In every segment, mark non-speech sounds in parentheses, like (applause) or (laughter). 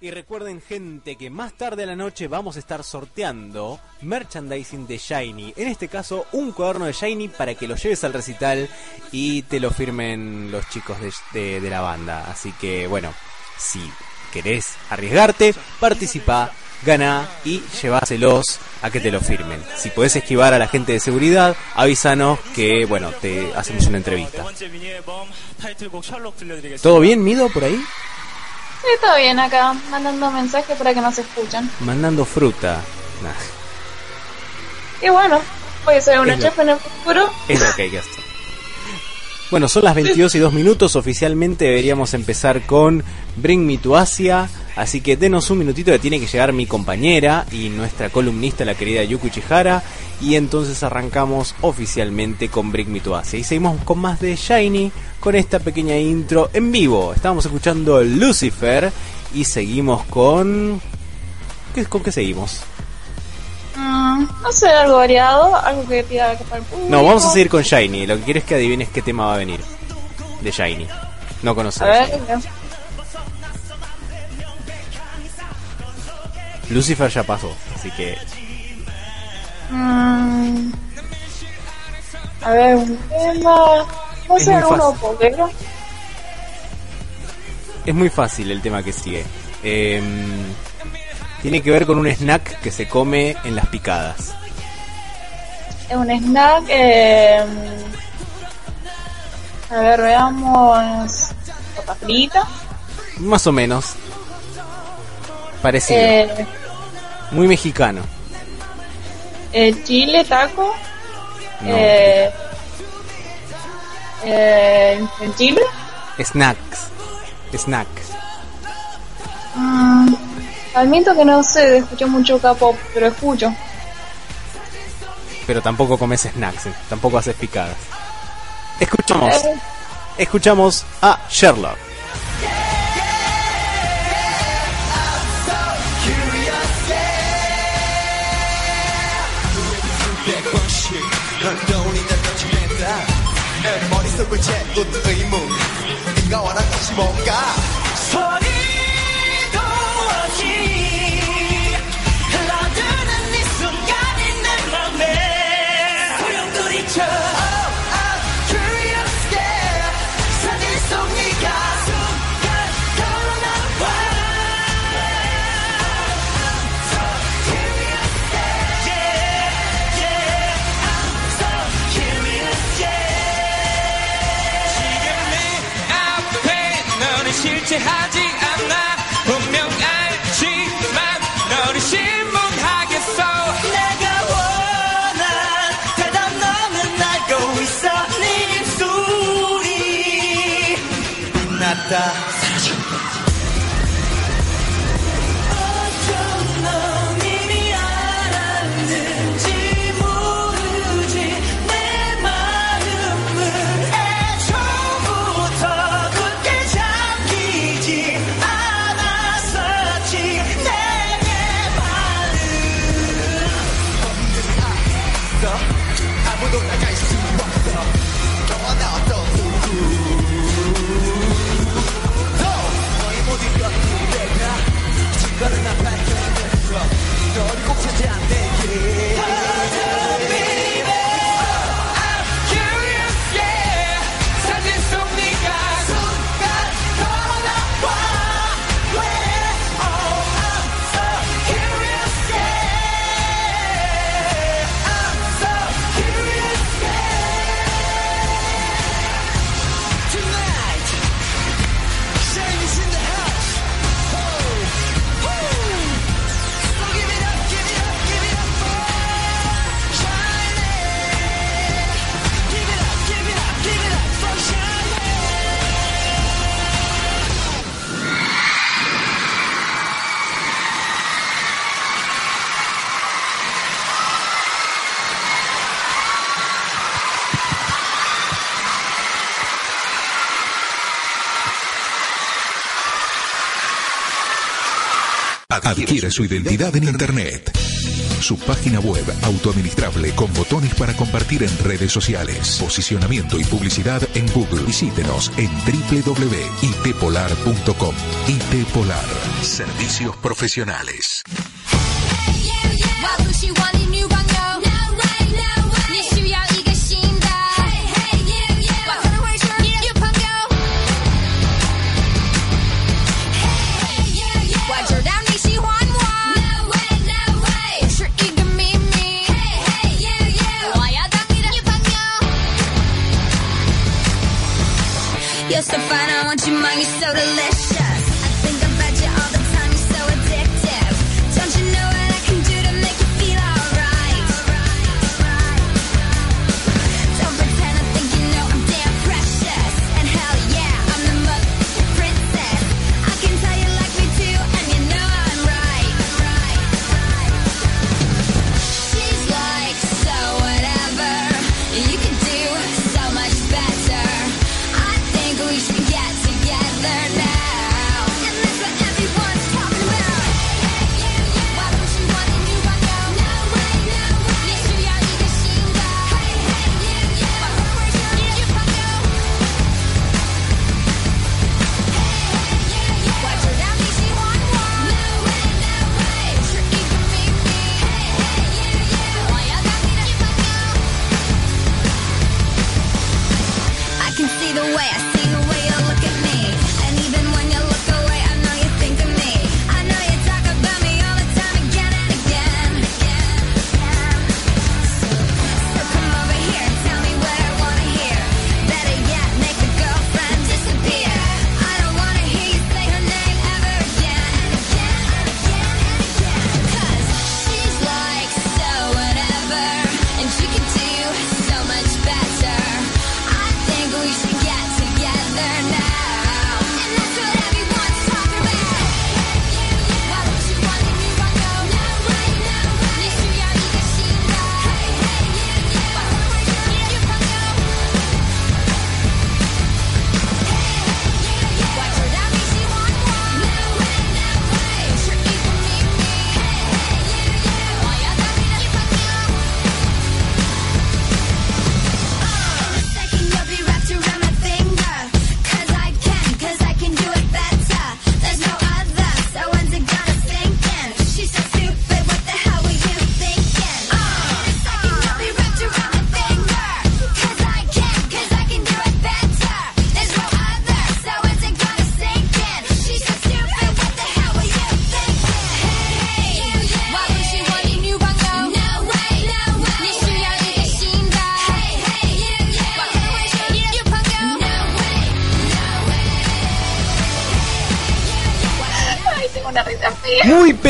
Y recuerden gente que más tarde a la noche vamos a estar sorteando merchandising de Shiny. En este caso un cuaderno de Shiny para que lo lleves al recital y te lo firmen los chicos de, la banda. Así que bueno, si querés arriesgarte, participa, gana y lleváselos a que te lo firmen. Si podés esquivar a la gente de seguridad, avísanos que bueno, te hacemos una entrevista. ¿Todo bien, Mido, por ahí? Sí, todo bien acá, mandando mensajes para que nos escuchen. Mandando fruta. Y bueno, voy a ser una chef en el futuro. Es lo que hay que hacer. Bueno, son las 22 y 2 minutos. Oficialmente deberíamos empezar con Bring Me to Asia. Así que denos un minutito que tiene que llegar mi compañera y nuestra columnista, la querida Yuku Chihara. Y entonces arrancamos oficialmente con Bring Me to. Y seguimos con más de Shiny con esta pequeña intro en vivo. Estamos escuchando Lucifer y seguimos con. ¿Qué, ¿Con qué seguimos? Mm, no sé, algo variado, algo que pida que para el público. No, vamos a seguir con Shiny. Lo que quiero es que adivines qué tema va a venir de Shiny. No conoces. A ver, Lucifer ya pasó, así que. Mm, a ver, un tema. ¿Puede ser uno poquero? Es muy fácil el tema que sigue. Eh, tiene que ver con un snack que se come en las picadas. Es un snack. Eh, a ver, veamos. Papa frita. Más o menos. Parecido. Eh, Muy mexicano. Eh, chile, taco. Eh, eh, ¿En Chile? Snacks. Snacks. Mm, Admito que no sé, escucho mucho K-pop, pero escucho. Pero tampoco comes snacks, eh, tampoco haces picadas. Escuchamos. Eh. Escuchamos a Sherlock. 널 떠올리다 터지겠다. 내 머릿속을 채우는 의문 네가 원한 것이 뭔가 Adquiere su identidad en Internet. su página web autoadministrable con botones para compartir en redes sociales. Posicionamiento y publicidad en Google. Visítenos en www.itpolar.com. IT Polar. Servicios profesionales. You're so fine, I want your mind, you're so delicious.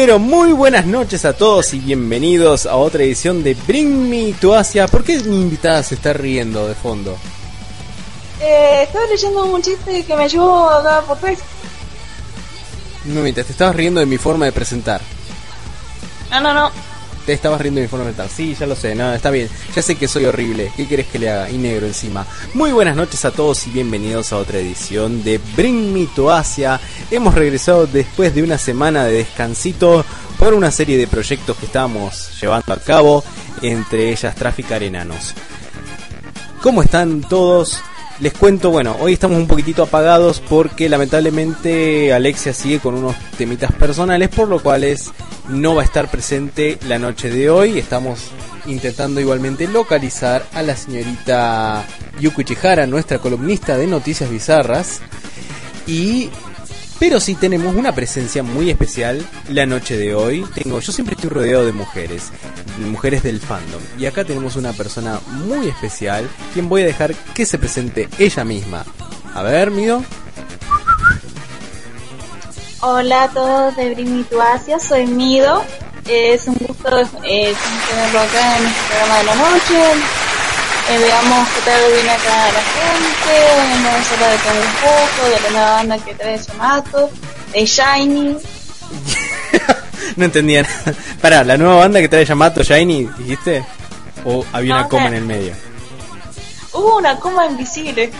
Pero muy buenas noches a todos y bienvenidos a otra edición de Bring Me to Asia. ¿Por qué mi invitada se está riendo de fondo? Eh, estaba leyendo un chiste que me llegó acá por Facebook. No mientras te estabas riendo de mi forma de presentar. No, no, no. Te estabas riendo de mi forma presentar. Sí, ya lo sé, no, está bien. Ya sé que soy horrible. ¿Qué querés que le haga? Y negro encima. Muy buenas noches a todos y bienvenidos a otra edición de Bring Me to Asia. Hemos regresado después de una semana de descansito por una serie de proyectos que estábamos llevando a cabo, entre ellas Traficar Enanos. ¿Cómo están todos? Les cuento, bueno, hoy estamos un poquitito apagados porque lamentablemente Alexia sigue con unos temitas personales, por lo cual es- no va a estar presente la noche de hoy. Estamos intentando igualmente localizar a la señorita Yuko Ichihara, nuestra columnista de noticias bizarras. Y pero sí tenemos una presencia muy especial la noche de hoy. Tengo, yo siempre estoy rodeado de mujeres, mujeres del fandom. Y acá tenemos una persona muy especial, quien voy a dejar que se presente ella misma. A ver, Mido. Hola a todos de Bring Me to Asia, soy Mido. Es un gusto eh, tenerlo acá en este programa de la noche. Veamos qué tal viene acá la gente. Vamos a hablar de todo un poco, de la nueva banda que trae Yamato, de Shiny. (laughs) no entendía nada. Pará, la nueva banda que trae Yamato Shiny, dijiste? ¿O había una coma en el medio? Hubo una coma invisible.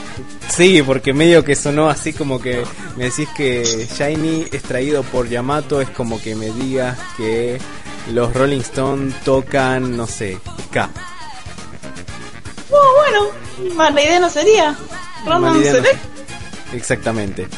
Sí, porque medio que sonó así como que me decís que Shiny es traído por Yamato, es como que me digas que los Rolling Stones tocan, no sé, ska. No, bueno, mala idea no sería. Random no. Exactamente.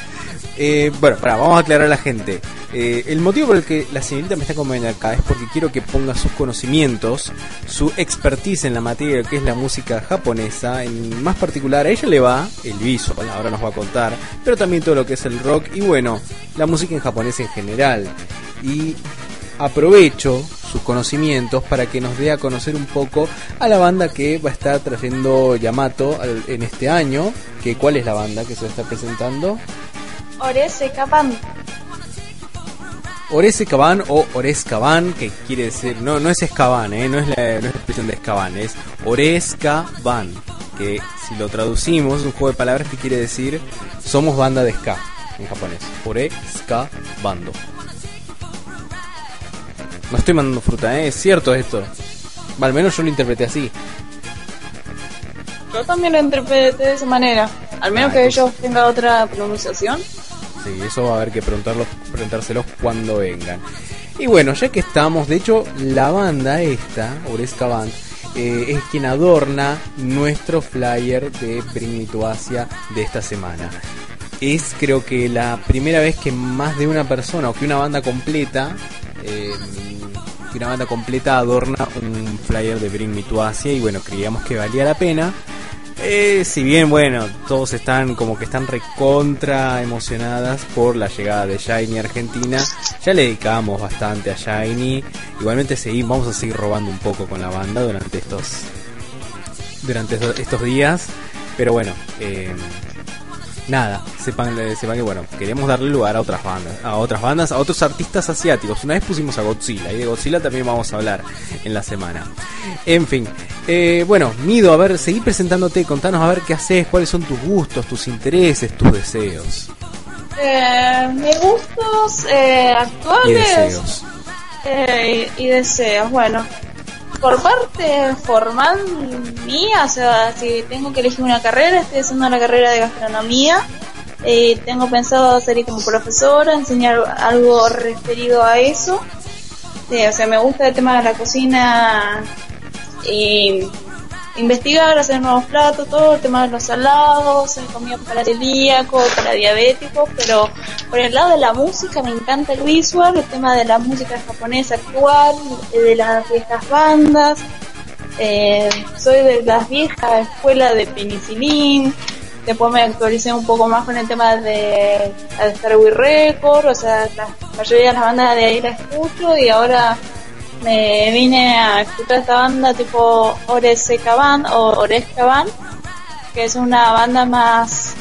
Eh, bueno, para, vamos a aclarar a la gente. Eh, el motivo por el que la señorita me está acompañando acá es porque quiero que ponga sus conocimientos, su expertise en la materia que es la música japonesa. En más particular, a ella le va el visual, ahora nos va a contar, pero también todo lo que es el rock y bueno, la música en japonés en general. Y aprovecho sus conocimientos para que nos dé a conocer un poco a la banda que va a estar trayendo Yamato en este año. Que, ¿Cuál es la banda que se va a estar presentando? Orese Kapan. Orese Caban o Ores Caban, que quiere decir, no, no es Escaban, ¿eh? no, es la, no es la expresión de Escaban, es Oresca Van, que si lo traducimos es un juego de palabras que quiere decir somos banda de ska en japonés. Oresca Bando. No estoy mandando fruta, ¿eh? es cierto esto. Al menos yo lo interpreté así. Yo también lo interpreté de esa manera. Al menos Ah, que ellos tengan otra pronunciación. Sí, eso va a haber que preguntarlos, preguntárselos cuando vengan. Y bueno, ya que estamos, de hecho, la banda esta, Oresca Band, eh, es quien adorna nuestro flyer de Bring Me to Asia de esta semana. Es creo que la primera vez que más de una persona o que una banda completa, eh, una banda completa adorna un flyer de Bring Me to Asia y bueno, creíamos que valía la pena. Eh, si bien, bueno, todos están como que están recontra emocionadas por la llegada de Shiny a Argentina, ya le dedicamos bastante a Shiny. Igualmente seguimos, vamos a seguir robando un poco con la banda durante estos durante estos días. Pero bueno, eh, nada, sepan, eh, sepan que bueno, queremos darle lugar a otras bandas, a otras bandas, a otros artistas asiáticos. Una vez pusimos a Godzilla y de Godzilla también vamos a hablar en la semana. En fin, eh, bueno, Mido, a ver, seguí presentándote, contanos a ver qué haces, cuáles son tus gustos, tus intereses, tus deseos Eh, mis gustos eh, y actuales deseos. eh, y deseos. Bueno, por parte formal mía, o sea, si tengo que elegir una carrera, estoy haciendo la carrera de gastronomía. Eh, tengo pensado ser como profesora, enseñar algo referido a eso. Sí, o sea, me gusta el tema de la cocina y investigar, hacer nuevos platos, todo el tema de los salados, el comida para celíacos, para diabéticos, pero por el lado de la música me encanta el visual, el tema de la música japonesa actual, eh, de las viejas bandas, eh, soy de las viejas escuelas de penicilín, después me actualicé un poco más con el tema de, de Starway Record, o sea, la mayoría de las bandas de ahí la escucho y ahora me vine a escuchar esta banda tipo Oresca Band o Oresca Band, que es una banda más,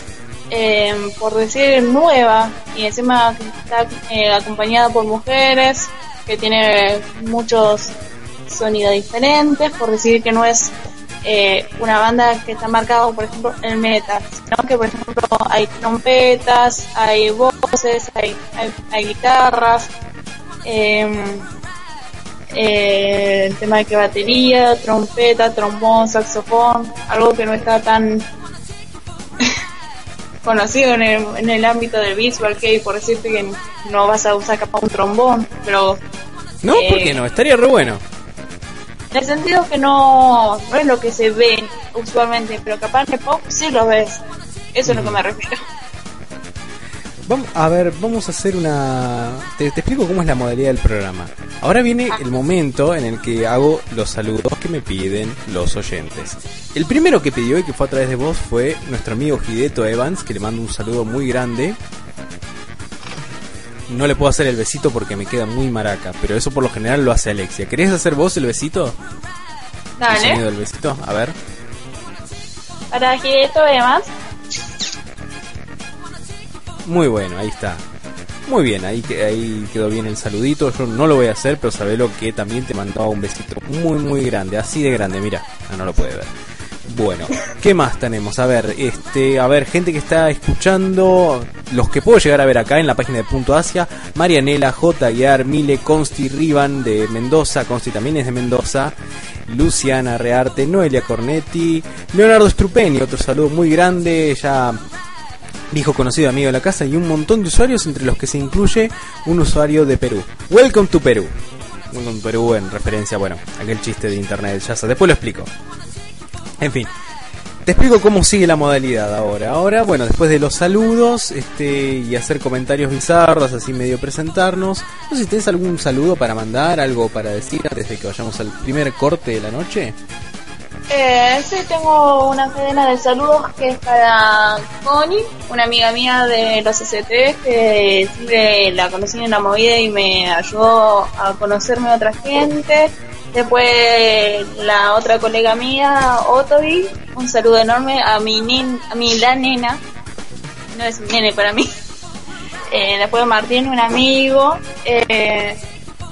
eh, por decir, nueva. Y encima está eh, acompañada por mujeres, que tiene muchos sonidos diferentes, por decir que no es eh, una banda que está marcada, por ejemplo, el metal, sino que, por ejemplo, hay trompetas, hay voces, hay, hay, hay guitarras, eh, eh, el tema de que batería, trompeta, trombón, saxofón, algo que no está tan (laughs) conocido en el, en el ámbito del visual que por decirte que no vas a usar capaz un trombón, pero No, Eh, ¿por qué no? Estaría re bueno. en el sentido que no, no es lo que se ve usualmente, pero capaz en el pop sí lo ves. Eso es lo que me refiero. Vamos, a ver, vamos a hacer una... Te, te explico cómo es la modalidad del programa. Ahora viene el momento en el que hago los saludos que me piden los oyentes. El primero que pidió y que fue a través de vos fue nuestro amigo Hideto Evans, que le mando un saludo muy grande. No le puedo hacer el besito porque me queda muy maraca, pero eso por lo general lo hace Alexia. ¿Querés hacer vos el besito? El sonido Dale, del besito, a ver. para Gideto además, Muy bueno, ahí está. Muy bien, ahí, ahí quedó bien el saludito. Yo no lo voy a hacer, pero sabelo que también te mandaba un besito muy, muy grande. Así de grande, mira. Ah, no lo puede ver. Bueno, ¿qué más tenemos? A ver, este, a ver, gente que está escuchando, los que puedo llegar a ver acá en la página de Punto Asia, Marianela, J. Aguiar, Mile, Consti, Rivan de Mendoza, Consti también es de Mendoza, Luciana Rearte, Noelia Cornetti, Leonardo Strupeni, otro saludo muy grande, ya dijo conocido amigo de la casa y un montón de usuarios entre los que se incluye un usuario de Perú. Welcome to Perú. Welcome to Perú en referencia, bueno, aquel chiste de internet, ya sé, después lo explico. En fin, te explico cómo sigue la modalidad ahora. Ahora, bueno, después de los saludos este, y hacer comentarios bizarros, así medio presentarnos, no sé si tienes algún saludo para mandar, algo para decir antes de que vayamos al primer corte de la noche. Eh, sí, tengo una cadena de saludos que es para Connie, una amiga mía de los ST que siempre la conocí en la movida y me ayudó a conocerme a otra gente. Después la otra colega mía, Otobi, un saludo enorme a mi, nin- a mi la nena, no es nene para mí. (laughs) Eh, después Martín, un amigo, eh,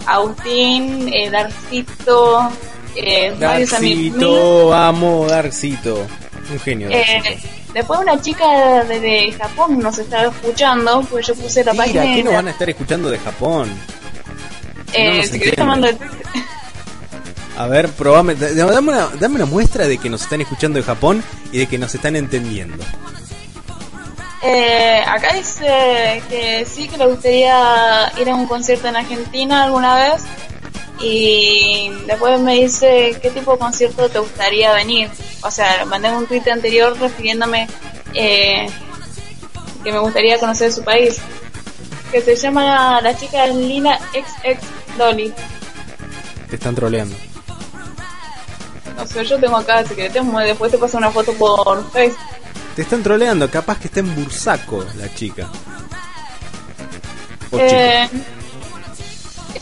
Agustín, eh, Darcito, eh, varios amigos amo Darcito. Un genio. Eh, después una chica de, de Japón nos estaba escuchando, pues yo puse la Mira, página ¿qué y nos van a estar escuchando de Japón? eh, no si querés el- A ver, probame, da- dame una, dame una muestra de que nos están escuchando de Japón y de que nos están entendiendo. Eh, acá dice que sí que le gustaría ir a un concierto en Argentina alguna vez y después me dice qué tipo de concierto te gustaría venir. O sea, mandé un tweet anterior refiriéndome eh, que me gustaría conocer su país. Que se llama la chica Lina XX Dolly. Te están troleando. No sé, yo tengo acá, si querés, después te paso una foto por Facebook. Te están troleando, capaz que está en Bursaco la chica. O Eh,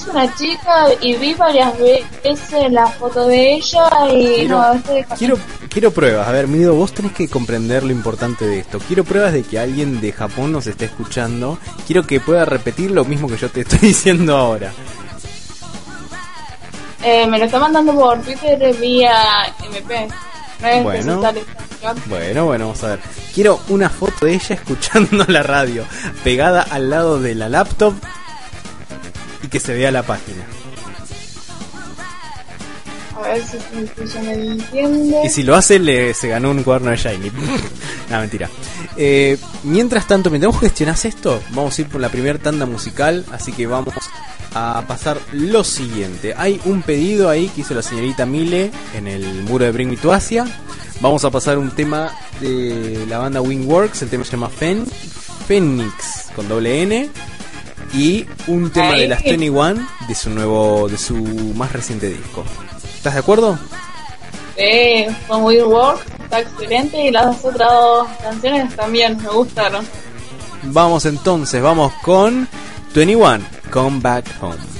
es una chica y vi varias veces la foto de ella y Quiero- no, este Quiero, quiero pruebas. A ver, Mido, vos tenés que comprender lo importante de esto. Quiero pruebas de que alguien de Japón nos esté escuchando. Quiero que pueda repetir lo mismo que yo te (laughs) estoy diciendo ahora. Eh, me lo está mandando por Twitter vía MP. No Bueno. Bueno, bueno, vamos a ver. Quiero una foto de ella escuchando (laughs) la radio, pegada al lado de la laptop y que se vea la página. A ver si me entiende. Y si lo hace, le, se ganó un cuaderno de Shiny. (laughs) no, mentira. Eh, mientras tanto, mientras vos gestionás esto, vamos a ir por la primera tanda musical. Así que vamos a pasar lo siguiente. Hay un pedido ahí que hizo la señorita Mile en el muro de Bring Me to Asia. Vamos a pasar un tema de la banda Wingworks. El tema se llama Fen, Phoenix con doble N. Y un tema de las 21 de su nuevo, de su más reciente disco. ¿Estás de acuerdo? Sí, Weird Work está excelente y las otras dos canciones también me gustaron. Vamos entonces, vamos con 21, Come Back Home.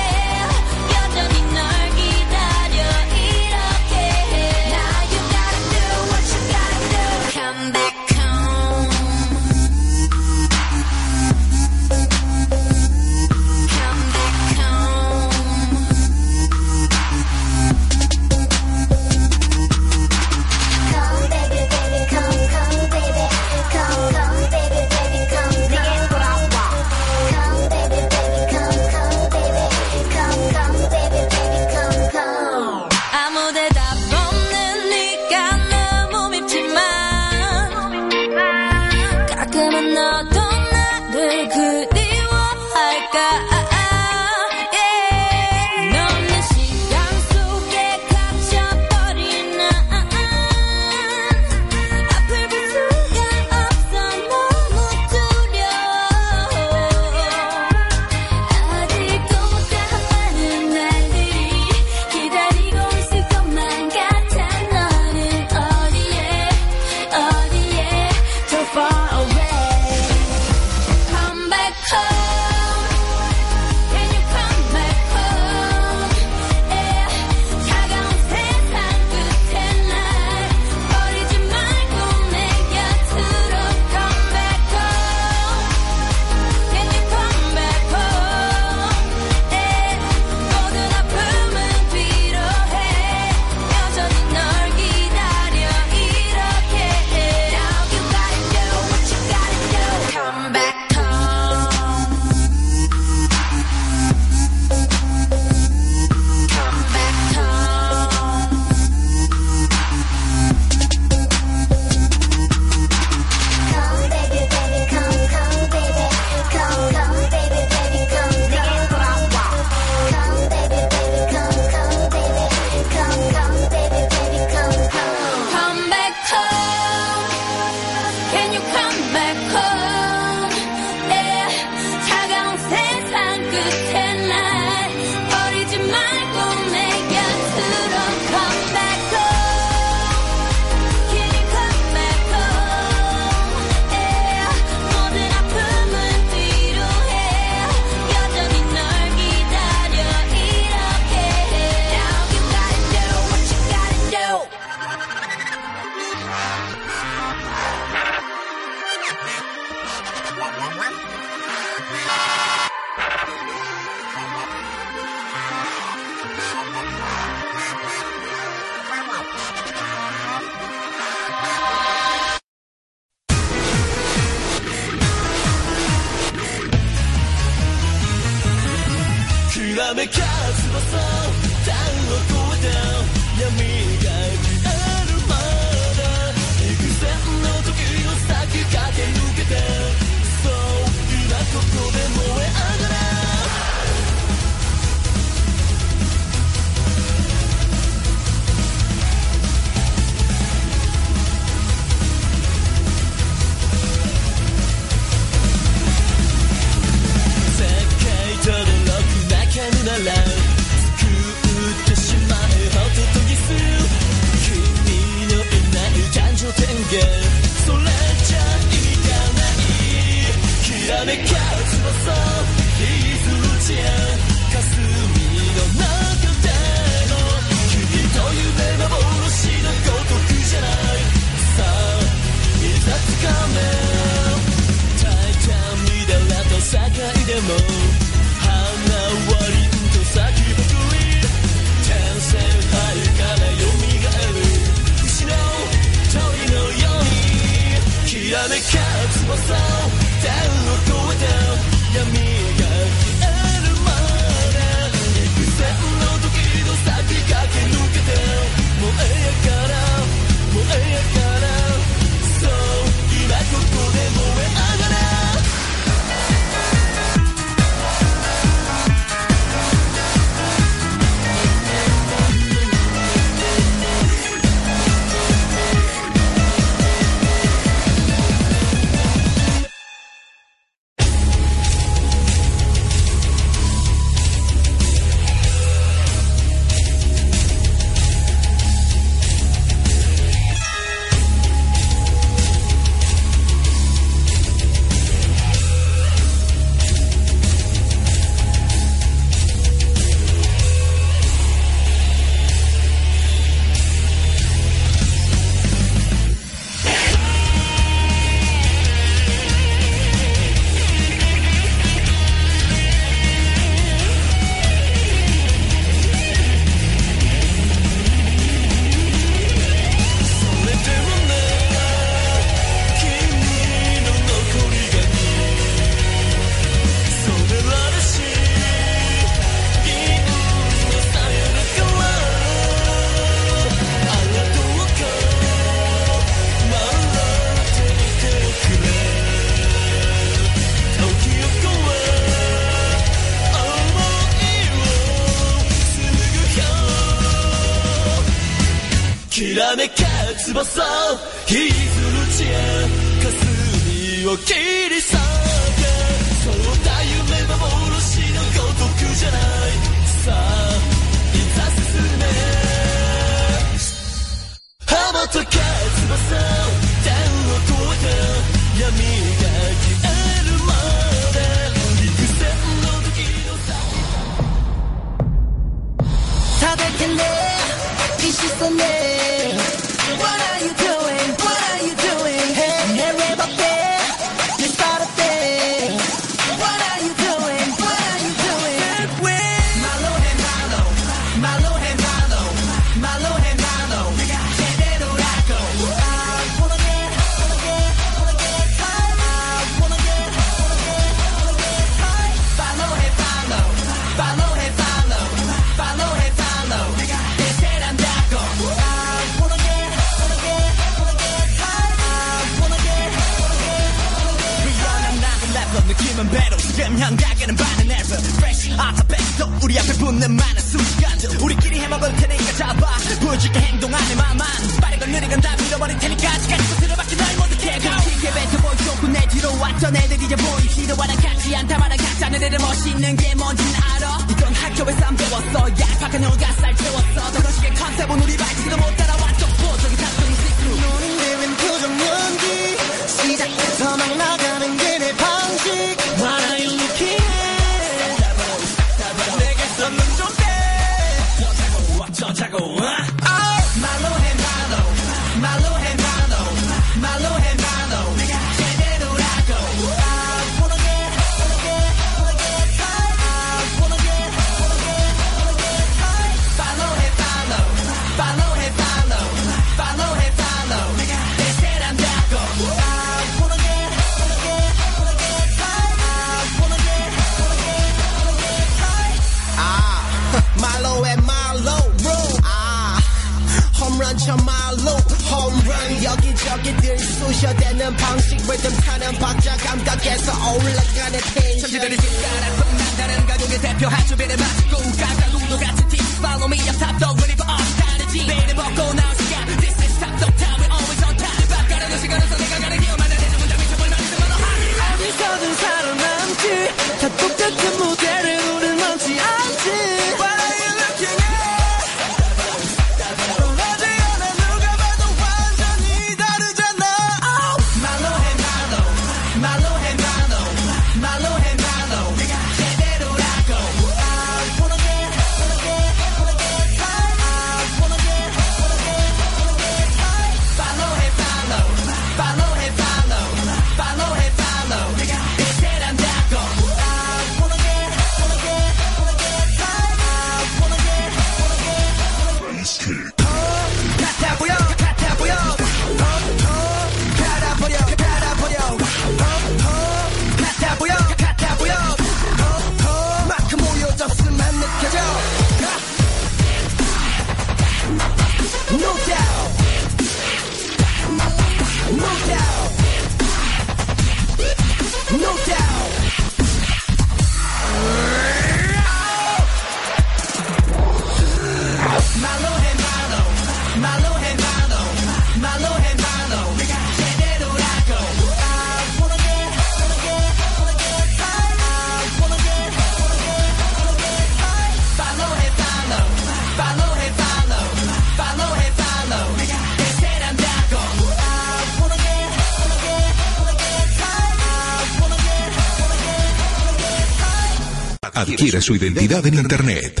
High Adquiere su identidad en Internet.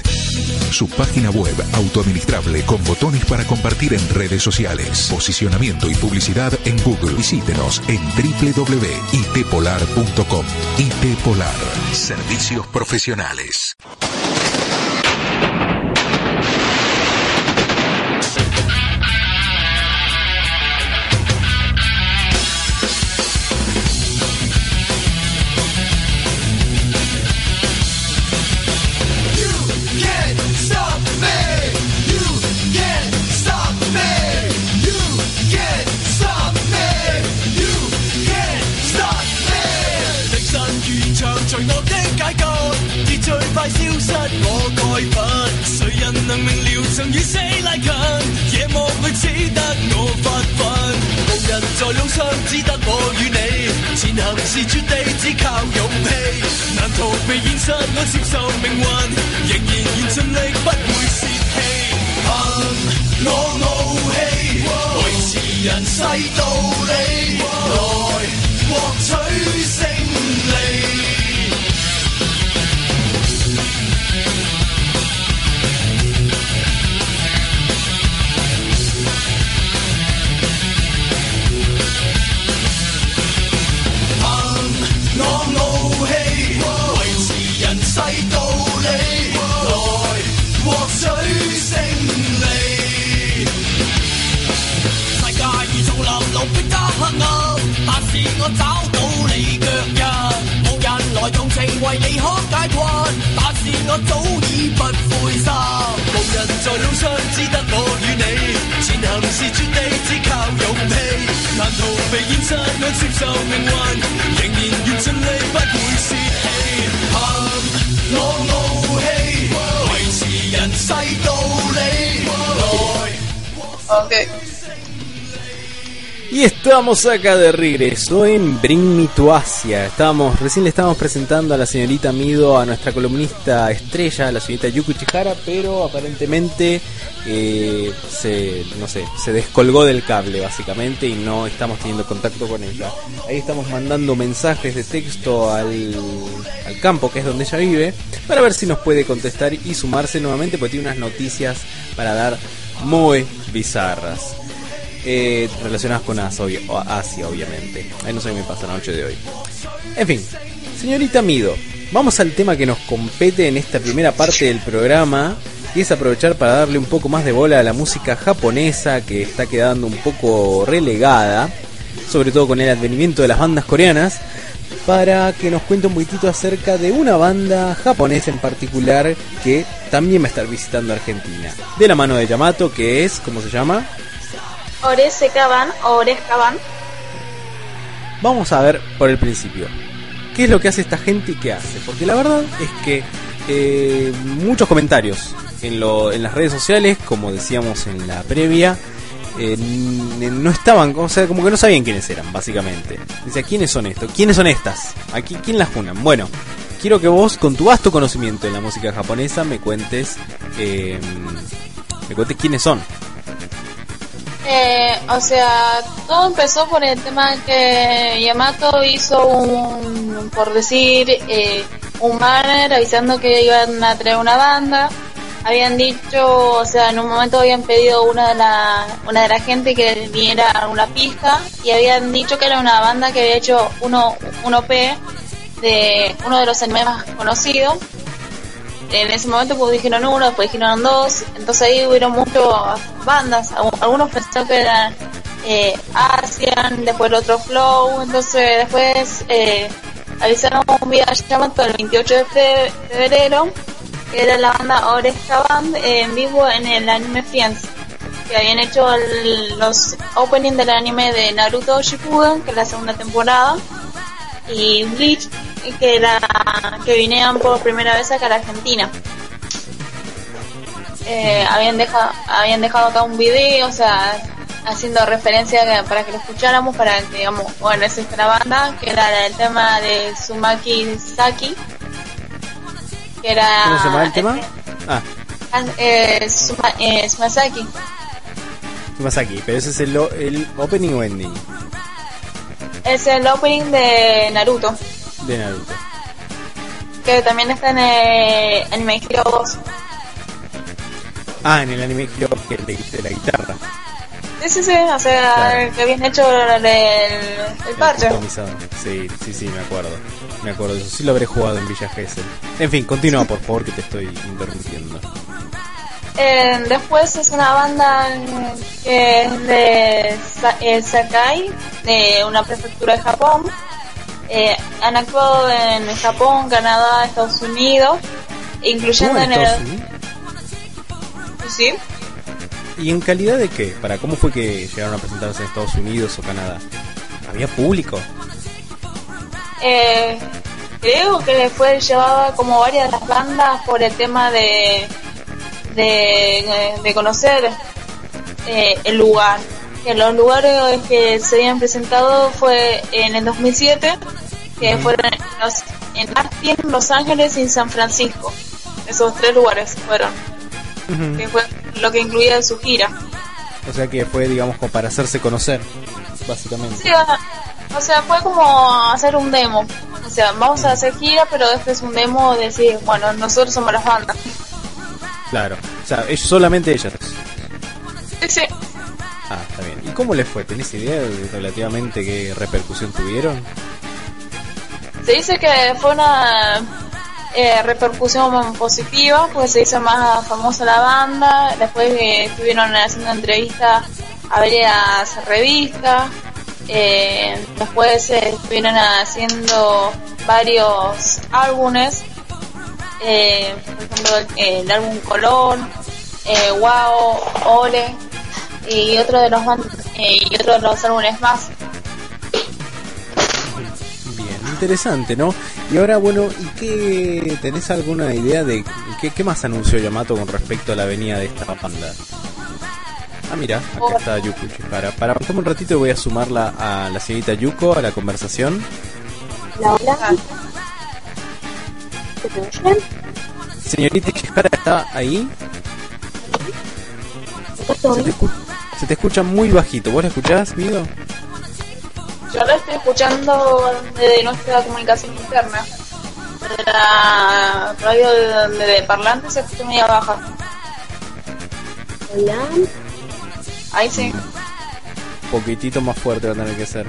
Su página web autoadministrable con botones para compartir en redes sociales, posicionamiento y publicidad en Google. Visítenos en www.itpolar.com. IT Polar. Servicios profesionales. 被现实，我接受命运，仍然要尽力，不会泄气。凭我傲气，维持人世道理，我找到你腳印。无人來同情，為你可解困，但是我早已不灰心。無人在路上，只得我與你。前行是絕地，只靠勇氣。難逃避現實，我接受命運，仍然要盡力，不會泄氣。憑我傲氣，維持人世道理，来。Ok. Y estamos acá de regreso en Bring Me Asia. Estábamos, recién le estábamos presentando a la señorita Mido, a nuestra columnista estrella, la señorita Yuku Chihara, pero aparentemente eh, se, no sé, se descolgó del cable básicamente y no estamos teniendo contacto con ella. Ahí estamos mandando mensajes de texto al, al campo, que es donde ella vive, para ver si nos puede contestar y sumarse nuevamente, porque tiene unas noticias para dar muy bizarras eh, relacionadas con Asia, Asia, obviamente. Ahí no sé qué me pasa la noche de hoy. En fin, señorita Mido, vamos al tema que nos compete en esta primera parte del programa. Y es aprovechar para darle un poco más de bola a la música japonesa que está quedando un poco relegada, sobre todo con el advenimiento de las bandas coreanas, para que nos cuente un poquitito acerca de una banda japonesa en particular que también va a estar visitando Argentina. De la mano de Yamato, que es, ¿cómo se llama? Oresecaban o Orescaban. Vamos a ver por el principio. ¿Qué es lo que hace esta gente y qué hace? Porque la verdad es que eh, muchos comentarios en, lo, en las redes sociales, como decíamos en la previa, no estaban, o sea, como que no sabían quiénes eran, básicamente. Dice, ¿quiénes son estos? ¿Quiénes son estas? ¿Aquí quién las junan? Bueno, quiero que vos, con tu vasto conocimiento en la música japonesa, me cuentes, eh, me cuentes quiénes son. Eh, o sea, todo empezó por el tema que Yamato hizo un, por decir, eh, un banner avisando que iban a traer una banda. Habían dicho, o sea, en un momento habían pedido una de la, una de la gente que viniera a una pista y habían dicho que era una banda que había hecho uno, un OP de uno de los animes más conocidos en ese momento pues dijeron uno, después dijeron dos, entonces ahí hubieron muchas bandas, Algu- algunos pensaron que eran eh, Asian, después el otro Flow, entonces después eh, avisaron un video llamado el 28 de fe- febrero, que era la banda Oreja Band eh, en vivo en el anime Friends, que habían hecho el- los openings del anime de Naruto Shippuden, que es la segunda temporada, y Bleach que era que vinieron por primera vez acá a la Argentina. Eh, habían dejado habían dejado acá un video o sea haciendo referencia para que lo escucháramos para que digamos bueno es esta banda que era el tema de Sumaki Saki que era ¿Cómo se llama el tema? Ah, eh, Suma- eh, Sumasaki. Masaki, pero ese es el, el opening o ending. Es el opening de Naruto de Naruto. que también está en el Anime Hero 2 Ah, en el anime Hero que el de, la guitarra. Sí, sí, sí, o sea, Claro. que habían hecho el, el, parche. Sí, sí, sí, me acuerdo. Me acuerdo de eso. Sí lo habré jugado en Villa Gesell. En fin, continúa por favor que te estoy interrumpiendo. Eh, después es una banda que es de eh, Sakai, de una prefectura de Japón. Eh, han actuado en Japón, Canadá, Estados Unidos, incluyendo ¿Cómo en Estados el... Unidos? Sí, ¿Y en calidad de qué? ¿Para cómo fue que llegaron a presentarse en Estados Unidos o Canadá? ¿Había público? Eh, creo que fue llevaba como varias de las bandas por el tema de de, de conocer eh, el lugar que los lugares que se habían presentado fue en el 2007 que fueron en, los, en Austin, Los Ángeles y San Francisco esos tres lugares fueron que fue lo que incluía su gira O sea que fue, digamos, como para hacerse conocer, básicamente. Sí, o- sea, fue como hacer un demo. O sea, vamos a hacer gira, pero este es un demo de decir, bueno, nosotros somos las bandas. Claro. O sea, ellos, solamente ellas. Sí, sí. Ah, está bien. ¿Y cómo les fue? ¿Tenés idea de relativamente qué repercusión tuvieron? Se dice que fue una eh, repercusión positiva, pues se hizo más famosa la banda. Después eh, estuvieron haciendo entrevistas a varias revistas. Eh, después eh, estuvieron haciendo varios álbumes. Eh, por ejemplo, el, el álbum Color, eh, Wow, Ole y otro de los eh, y otro de los álbumes más. Bien, interesante, ¿no? Y ahora, bueno, ¿y qué tenés alguna idea de qué, qué más anunció Yamato con respecto a la venida de esta banda? Ah, mira, acá está Yuko Chihara. Para avanzar un ratito voy a sumarla a la señorita Yuko a la conversación. Hola, hola. ¿Se me oyen? Señorita Chihara, ¿está ahí? Se te, se te escucha muy bajito. ¿Vos la escuchás, Mido? Yo lo estoy escuchando desde nuestra comunicación interna. De la radio de, de, de parlante se escucha media baja. Hola. Ahí sí. poquitito más fuerte va a tener que ser.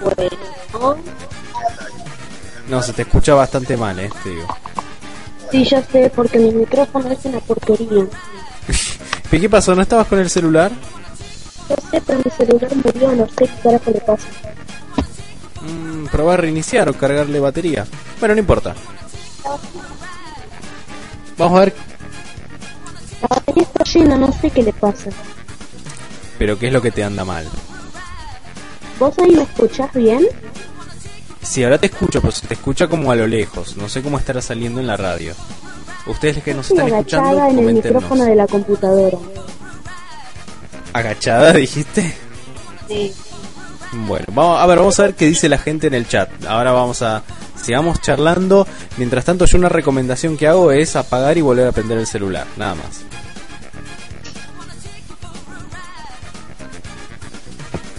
Bueno. No, se te escucha bastante mal, eh, te digo. Sí, ya sé, porque mi micrófono es una porquería. ¿Y qué pasó? ¿No estabas con el celular? Yo sé, pero mi celular murió, no sé qué carajo le pasa. Mm, probar reiniciar o cargarle batería. Bueno, no importa. Vamos a ver. La batería está llena, no sé qué le pasa. Pero ¿qué es lo que te anda mal? ¿Vos ahí me escuchás bien? Sí, ahora te escucho, pero se te escucha como a lo lejos. No sé cómo estará saliendo en la radio. Ustedes que nos están escuchando, agachada en el micrófono de la computadora. ¿Agachada, dijiste? Sí. Bueno, vamos, a ver, vamos a ver qué dice la gente en el chat. Ahora vamos a... Sigamos charlando. Mientras tanto, yo una recomendación que hago es apagar y volver a prender el celular. Nada más.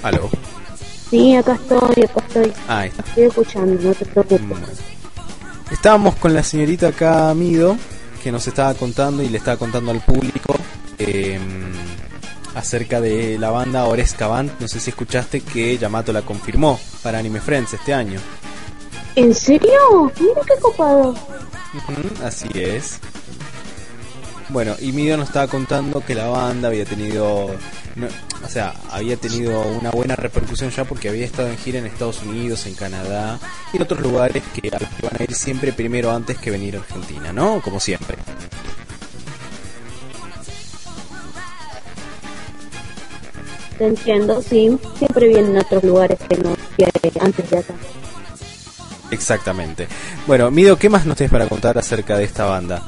Aló. Sí, acá estoy, acá estoy. Ah, ahí está. Estoy escuchando, no te preocupes. Bueno. Estábamos con la señorita acá, Mido, que nos estaba contando y le estaba contando al público eh, acerca de la banda Oresca Band. No sé si escuchaste que Yamato la confirmó para Anime Friends este año. ¿En serio? Mira qué copado. Así es. Bueno, y Mido nos estaba contando que la banda había tenido, no, o sea, había tenido una buena repercusión ya porque había estado en gira en Estados Unidos, en Canadá y en otros lugares que a los que van a ir siempre primero antes que venir a Argentina, ¿no? Como siempre. Te entiendo, sí. Siempre vienen a otros lugares que no antes de acá. Exactamente. Bueno, Mido, ¿qué más nos tienes para contar acerca de esta banda?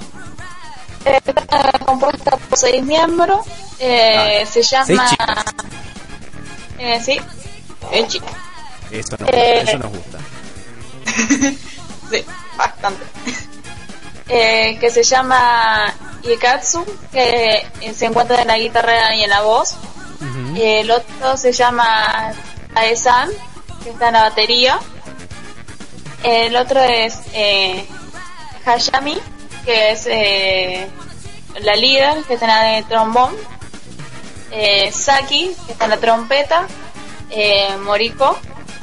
Está compuesta por seis miembros. Eh, Ah, se llama. Eh, sí, el chico. Eso nos, Eh. eso nos gusta. (laughs) Sí, bastante. Eh, que se llama Ikatsu, que eh, se encuentra en la guitarra y en la voz. El otro se llama Aesan, que está en la batería. El otro es eh, Hayami, que es eh, la líder, que está en la de trombón. Eh, Saki, que está en la trompeta. Eh, Moriko,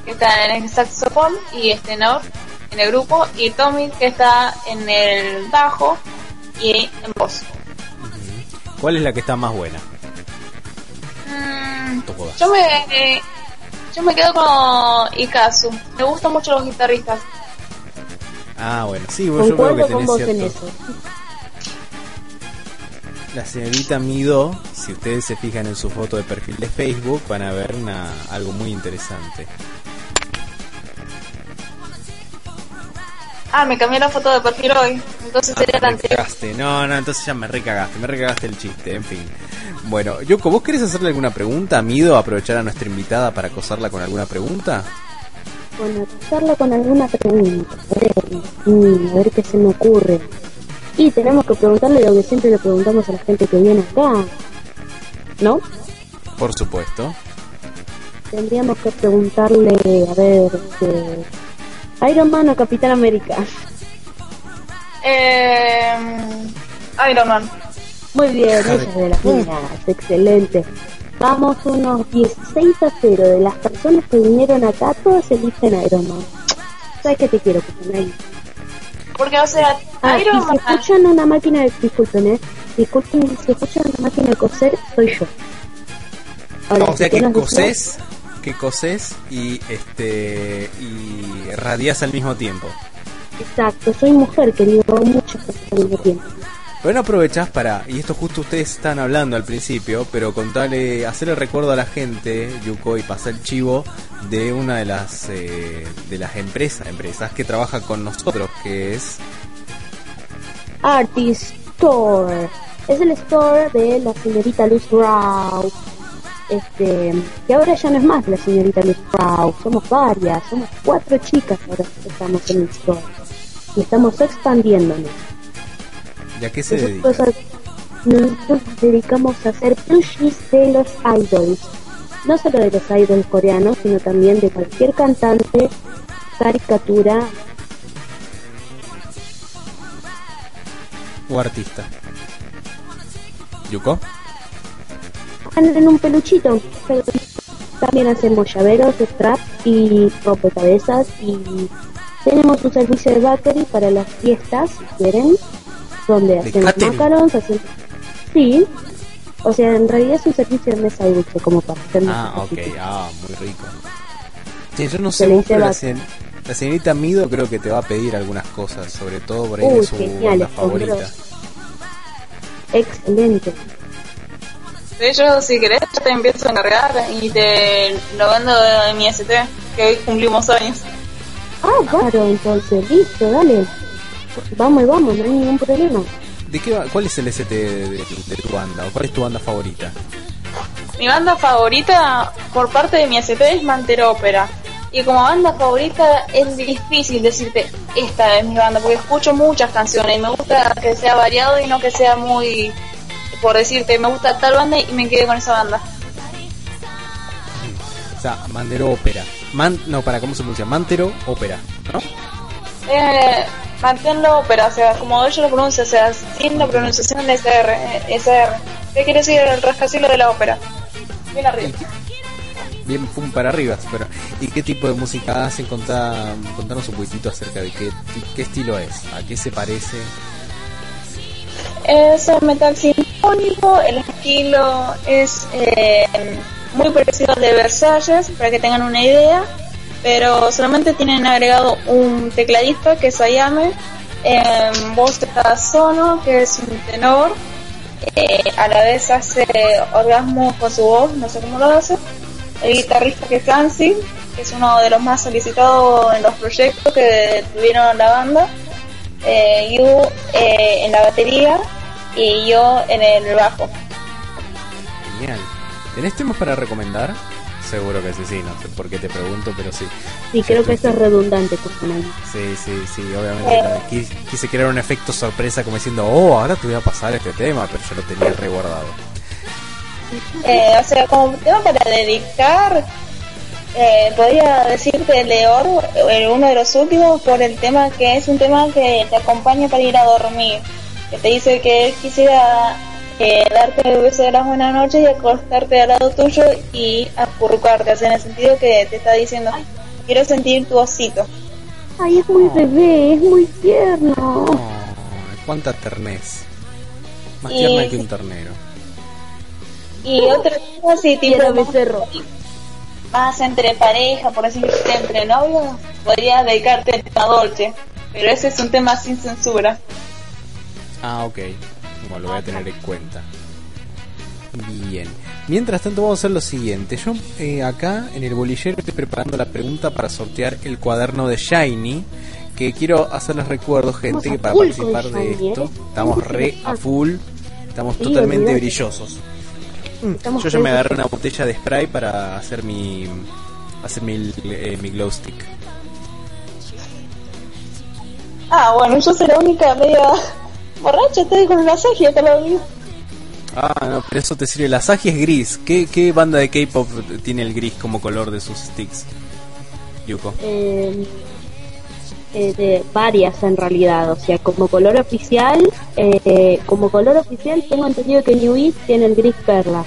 que está en el saxofón y es tenor en el grupo. Y Tommy, que está en el bajo y en voz. ¿Cuál es la que está más buena? Mm. Yo me, eh, yo me quedo con Ikazu. Me gustan mucho los guitarristas. Ah, bueno, sí, vos- yo creo que tenés en cierto. eso. La señorita Mido, si ustedes se fijan en su foto de perfil de Facebook, van a ver una, algo muy interesante. Ah, me cambié la foto de perfil hoy. Entonces Ah, me anterior. No, no, entonces ya me recagaste, me recagaste el chiste, en fin. Bueno, Yoko, ¿vos querés hacerle alguna pregunta a Mido? Aprovechar a nuestra invitada para acosarla con alguna pregunta. Bueno, acusarla con alguna pregunta. A ver, mm, a ver qué se me ocurre. Y tenemos que preguntarle lo que siempre le preguntamos a la gente que viene acá. ¿No? Por supuesto. Tendríamos que preguntarle, a ver, este, Iron Man o Capitán América. Eh, Iron Man. Muy bien, ella es de las mías, excelente. Vamos unos 16 a 0 de las personas que vinieron acá, todas eligen Iron Man. ¿Sabes qué te quiero ahí? Porque, o sea, Ah, Iron si Man. escuchan una máquina de... Disculpen, ¿eh? Disculpen, si escuchan una máquina de coser, soy yo. Ahora, o sea si que cosés, que cosés y este y radias al mismo tiempo. Exacto, soy mujer, querido, hago muchas cosas al mismo tiempo. Bueno, aprovechás para, y esto justo ustedes están hablando al principio, pero contarle, hacerle recuerdo a la gente, Yuko, y pasar el chivo de una de las eh, de las empresas, empresas que trabaja con nosotros, que es Artist Store. Es el store de la señorita Luz Rao. Este, que ahora ya no es más la señorita Luz Rao. Somos varias, somos cuatro chicas ahora que estamos en el store. Y estamos expandiéndonos. ¿Ya qué se dedica? Nosotros, nosotros nos dedicamos a hacer plushies de los idols. No solo de los idols coreanos, sino también de cualquier cantante, caricatura. O artista. Yuko, en un peluchito. Pero también hacemos llaveros, straps y rompecabezas y tenemos un servicio de bakery para las fiestas, si quieren, donde hacemos catering? macarons, hacemos... Sí, o sea, en realidad es un servicio de mesa dulce, como para hacer ah, ok, ah, muy rico. Sí, yo no sé, vos, pero la, señorita Mido creo que te va a pedir algunas cosas, sobre todo por ahí Uy, de su genial, favorita. Excelente. De hecho, si querés, yo te empiezo a encargar y te lo vendo en mi ST, que hoy cumplimos años. Ah, claro, entonces, listo, dale. Vamos y vamos, no hay ningún problema. ¿De qué va- ¿Cuál es el ST de, de- de tu banda? ¿O cuál es tu banda favorita? Mi banda favorita por parte de mi ST es Mantero Ópera. Y como banda favorita es difícil decirte esta es mi banda, porque escucho muchas canciones y me gusta que sea variado y no que sea muy, por decirte, me gusta tal banda y me quedé con esa banda. O sea, Mandero Ópera. Man, no, para, ¿cómo se pronuncia? Mantero Ópera, ¿no? Eh, manténlo ópera, o sea, como ellos lo pronuncian, o sea, sin la pronunciación de SR. SR. ¿Qué quiere decir el rascacielos de la ópera? Bien arriba. Bien, pum, para arriba. Pero, ¿Y qué tipo de música hacen? Contá, contanos un poquitito acerca de qué, qué estilo es, a qué se parece. Es un metal sinfónico, el estilo es eh, muy parecido al de Versalles, para que tengan una idea, pero solamente tienen agregado un tecladista que es Ayame, en voz está Sono, que es un tenor, eh, a la vez hace orgasmos con su voz, no sé cómo lo hace, el guitarrista que es Hansi, que es uno de los más solicitados en los proyectos que tuvieron la banda, eh, Yu eh, en la batería y yo en el bajo. Genial. ¿Tenés temas para recomendar? Seguro que sí, sí, no sé por qué te pregunto, pero sí. Sí, creo que eso es redundante, personalmente. Sí, sí, sí, obviamente. Quise, quise crear un efecto sorpresa como diciendo, oh, ahora te voy a pasar este tema, pero yo lo tenía reguardado. Eh, o sea, como tema para dedicar, eh, podría decirte Leor, eh, uno de los últimos, por el tema que es un tema que te acompaña para ir a dormir. Que te dice que él quisiera eh, darte el beso de las buenas noches y acostarte al lado tuyo y acurrucarte. O sea, en el sentido que te está diciendo, quiero sentir tu osito. Ay, es muy bebé, es muy tierno. Oh, cuánta ternez. Más Y- tierna que un ternero. Y otro tema así, tipo becerro. más entre pareja, por así decirlo, entre novios, podrías dedicarte al tema dolce. Pero ese es un tema sin censura. Ah, ok. Bueno, lo voy a tener en cuenta. Bien. Mientras tanto vamos a hacer lo siguiente. Yo eh, acá en el bolillero estoy preparando la pregunta para sortear el cuaderno de Shiny. Que quiero hacerles recuerdo, gente, que para participar de Shiny, esto ¿eh? estamos (laughs) re a full. Estamos totalmente brillosos. Estamos Yo ya me agarré una botella de spray para hacer mi hacer mi, eh, mi glow stick. Ah, bueno, yo soy la única media borracha, estoy con una sagia acá mío. Ah, no, pero eso te sirve. La Sagi es gris. ¿Qué, qué banda de K-pop tiene el gris como color de sus sticks? Yuko. eh, eh, de varias en realidad, o sea, como color oficial, eh, como color oficial tengo entendido que New East tiene el gris perla,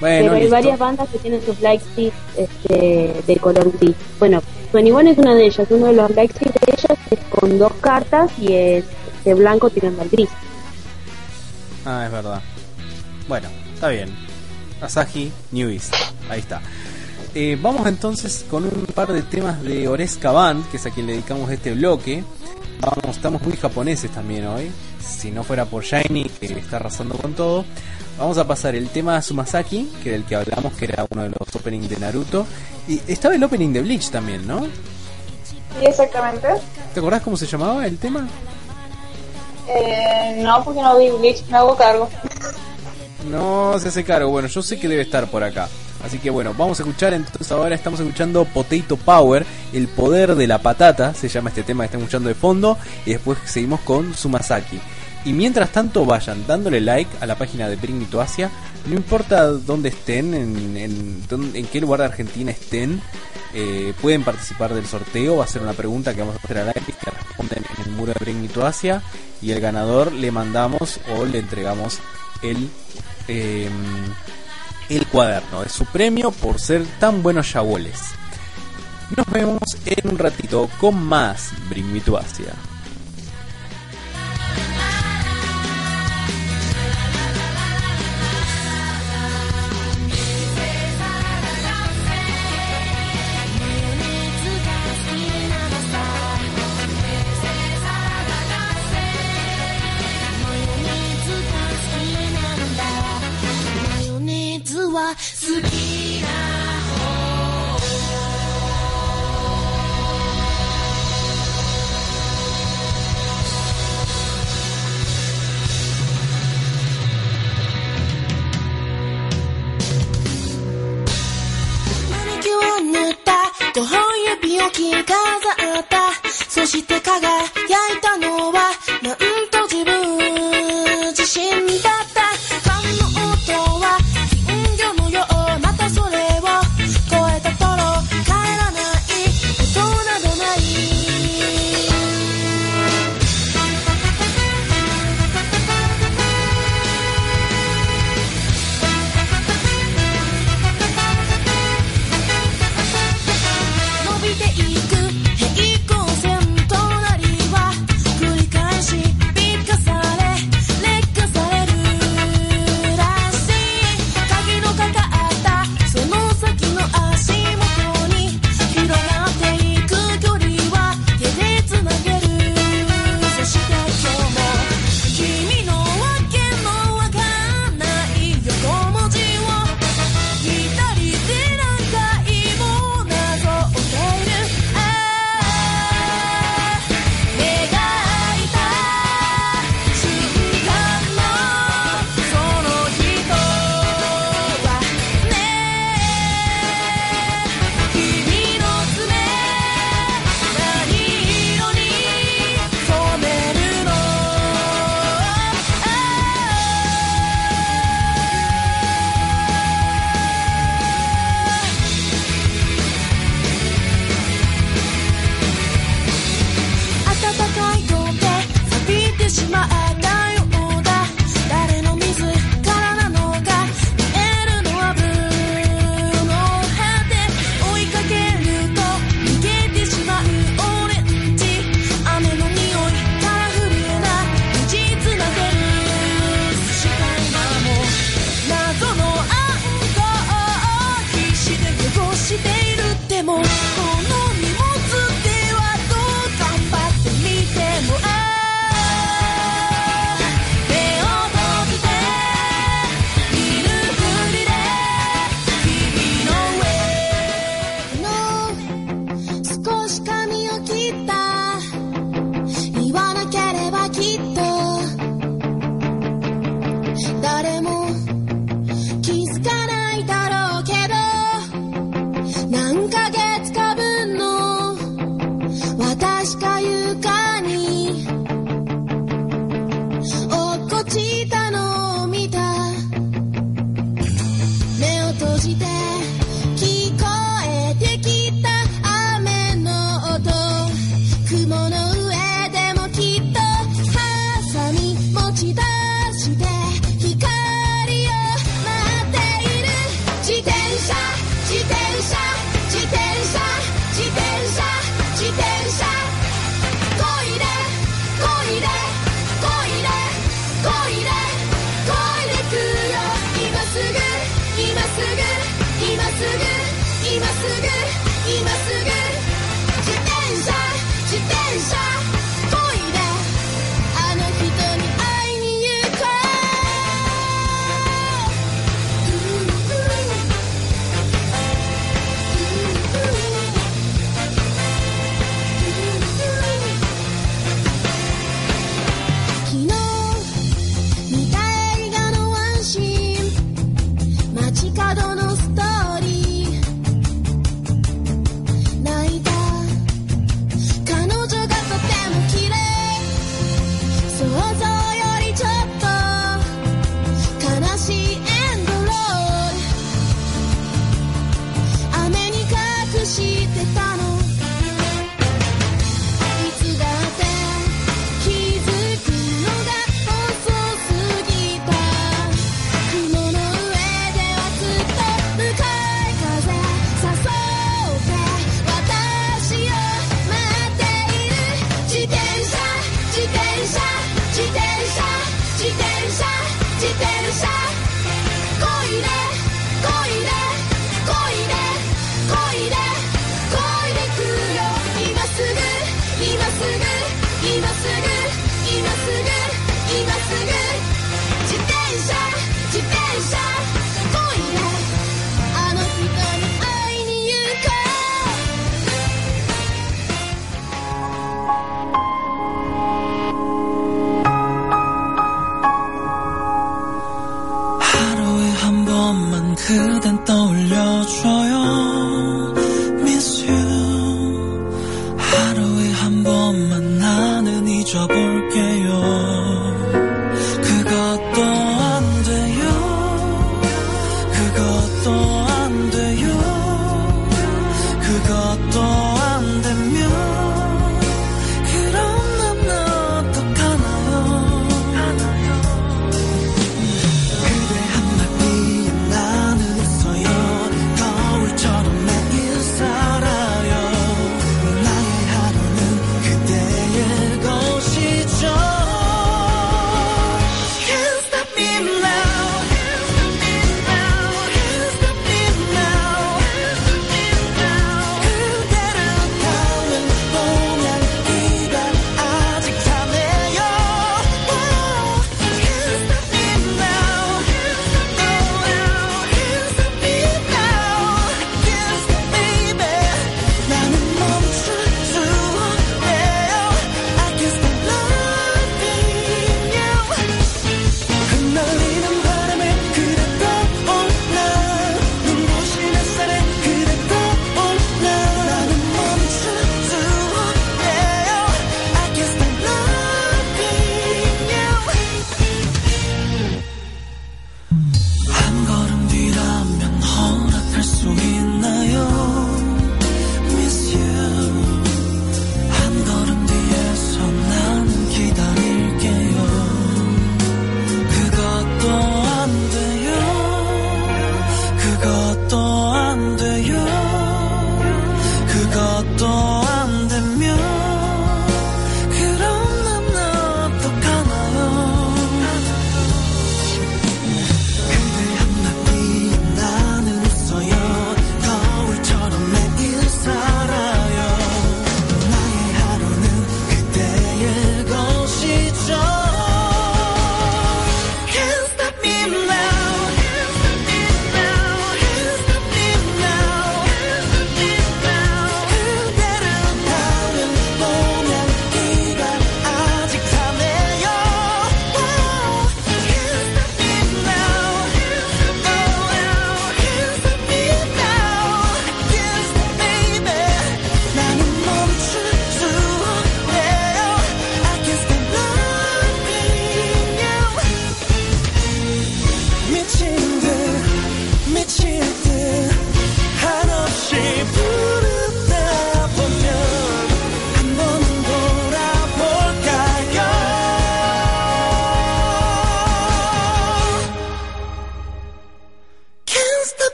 Bueno, pero hay listo. varias bandas que tienen sus lightsticks este, de color gris. Bueno, 21 es una de ellas, uno de los lightsticks de ellos es con dos cartas y es de blanco tirando al gris. Ah, es verdad. Bueno, está bien. Asahi New East. Ahí está. Eh, vamos entonces con un par de temas de Oreska Band, que es a quien le dedicamos este bloque. Vamos, estamos muy japoneses también hoy. Si no fuera por Shiny, que está arrasando con todo. Vamos a pasar el tema Sumasaki, que del que hablamos, que era uno de los openings de Naruto. Y estaba el opening de Bleach también, ¿no? Sí, exactamente. ¿Te acordás cómo se llamaba el tema? Eh, no, porque no vi Bleach, me hago cargo. No se hace cargo. Bueno, yo sé que debe estar por acá. Así que bueno, vamos a escuchar. Entonces ahora estamos escuchando Potato Power, el poder de la patata. Se llama este tema que estamos escuchando de fondo. Y después seguimos con Sumasaki. Y mientras tanto vayan dándole like a la página de Bring Asia. No importa dónde estén, en, en, qué lugar de Argentina estén. eh, pueden participar del sorteo. Va a ser una pregunta que vamos a hacer al aire. Que responden en el muro de Bring Asia. Y el ganador le mandamos o le entregamos el eh, el cuaderno de su premio por ser tan buenos yaboles. Nos vemos en un ratito con más Bring Asia. 好きな塗った？5本指を着飾った？そして輝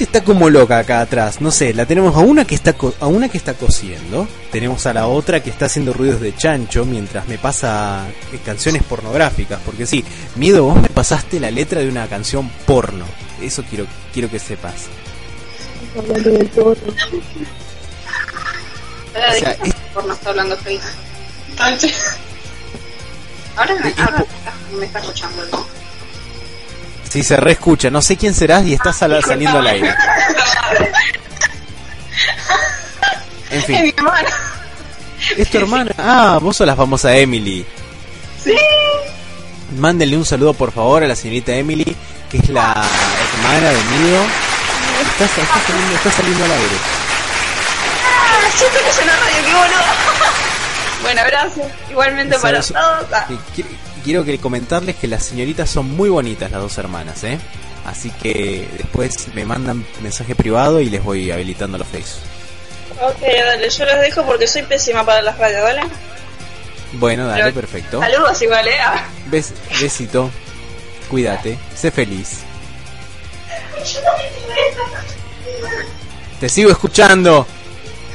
gente está como loca acá atrás. No sé, la tenemos a una que está co- a una que está cosiendo, tenemos a la otra que está haciendo ruidos de chancho mientras me pasa eh, canciones pornográficas, porque sí, miedo vos me pasaste la letra de una canción porno. Eso quiero quiero que sepas. hablando del todo. Ahora O sea, ¿de qué porno está hablando Feina? Ahora me está escuchando, ¿no? Si se reescucha, no sé quién serás y estás sal- saliendo al aire. (laughs) En Es fin, mi hermana. es tu hermana. Ah, vos sos la famosa Emily. Sí. Mándenle un saludo por favor a la señorita Emily, que es la hermana de Mido. Está, está saliendo, está saliendo al aire. Ah, yo estoy en la radio, qué boludo. (laughs) bueno, gracias. Igualmente para es- todos. Quiero que comentarles que las señoritas son muy bonitas las dos hermanas, ¿eh? Así que después me mandan mensaje privado y les voy habilitando los face. Ok, dale, yo los dejo porque soy pésima para las radios, ¿vale? Bueno, dale, Pero- perfecto. Saludos igual, ¿eh? Ah. Bes- besito. Cuídate. Sé feliz. Te sigo escuchando.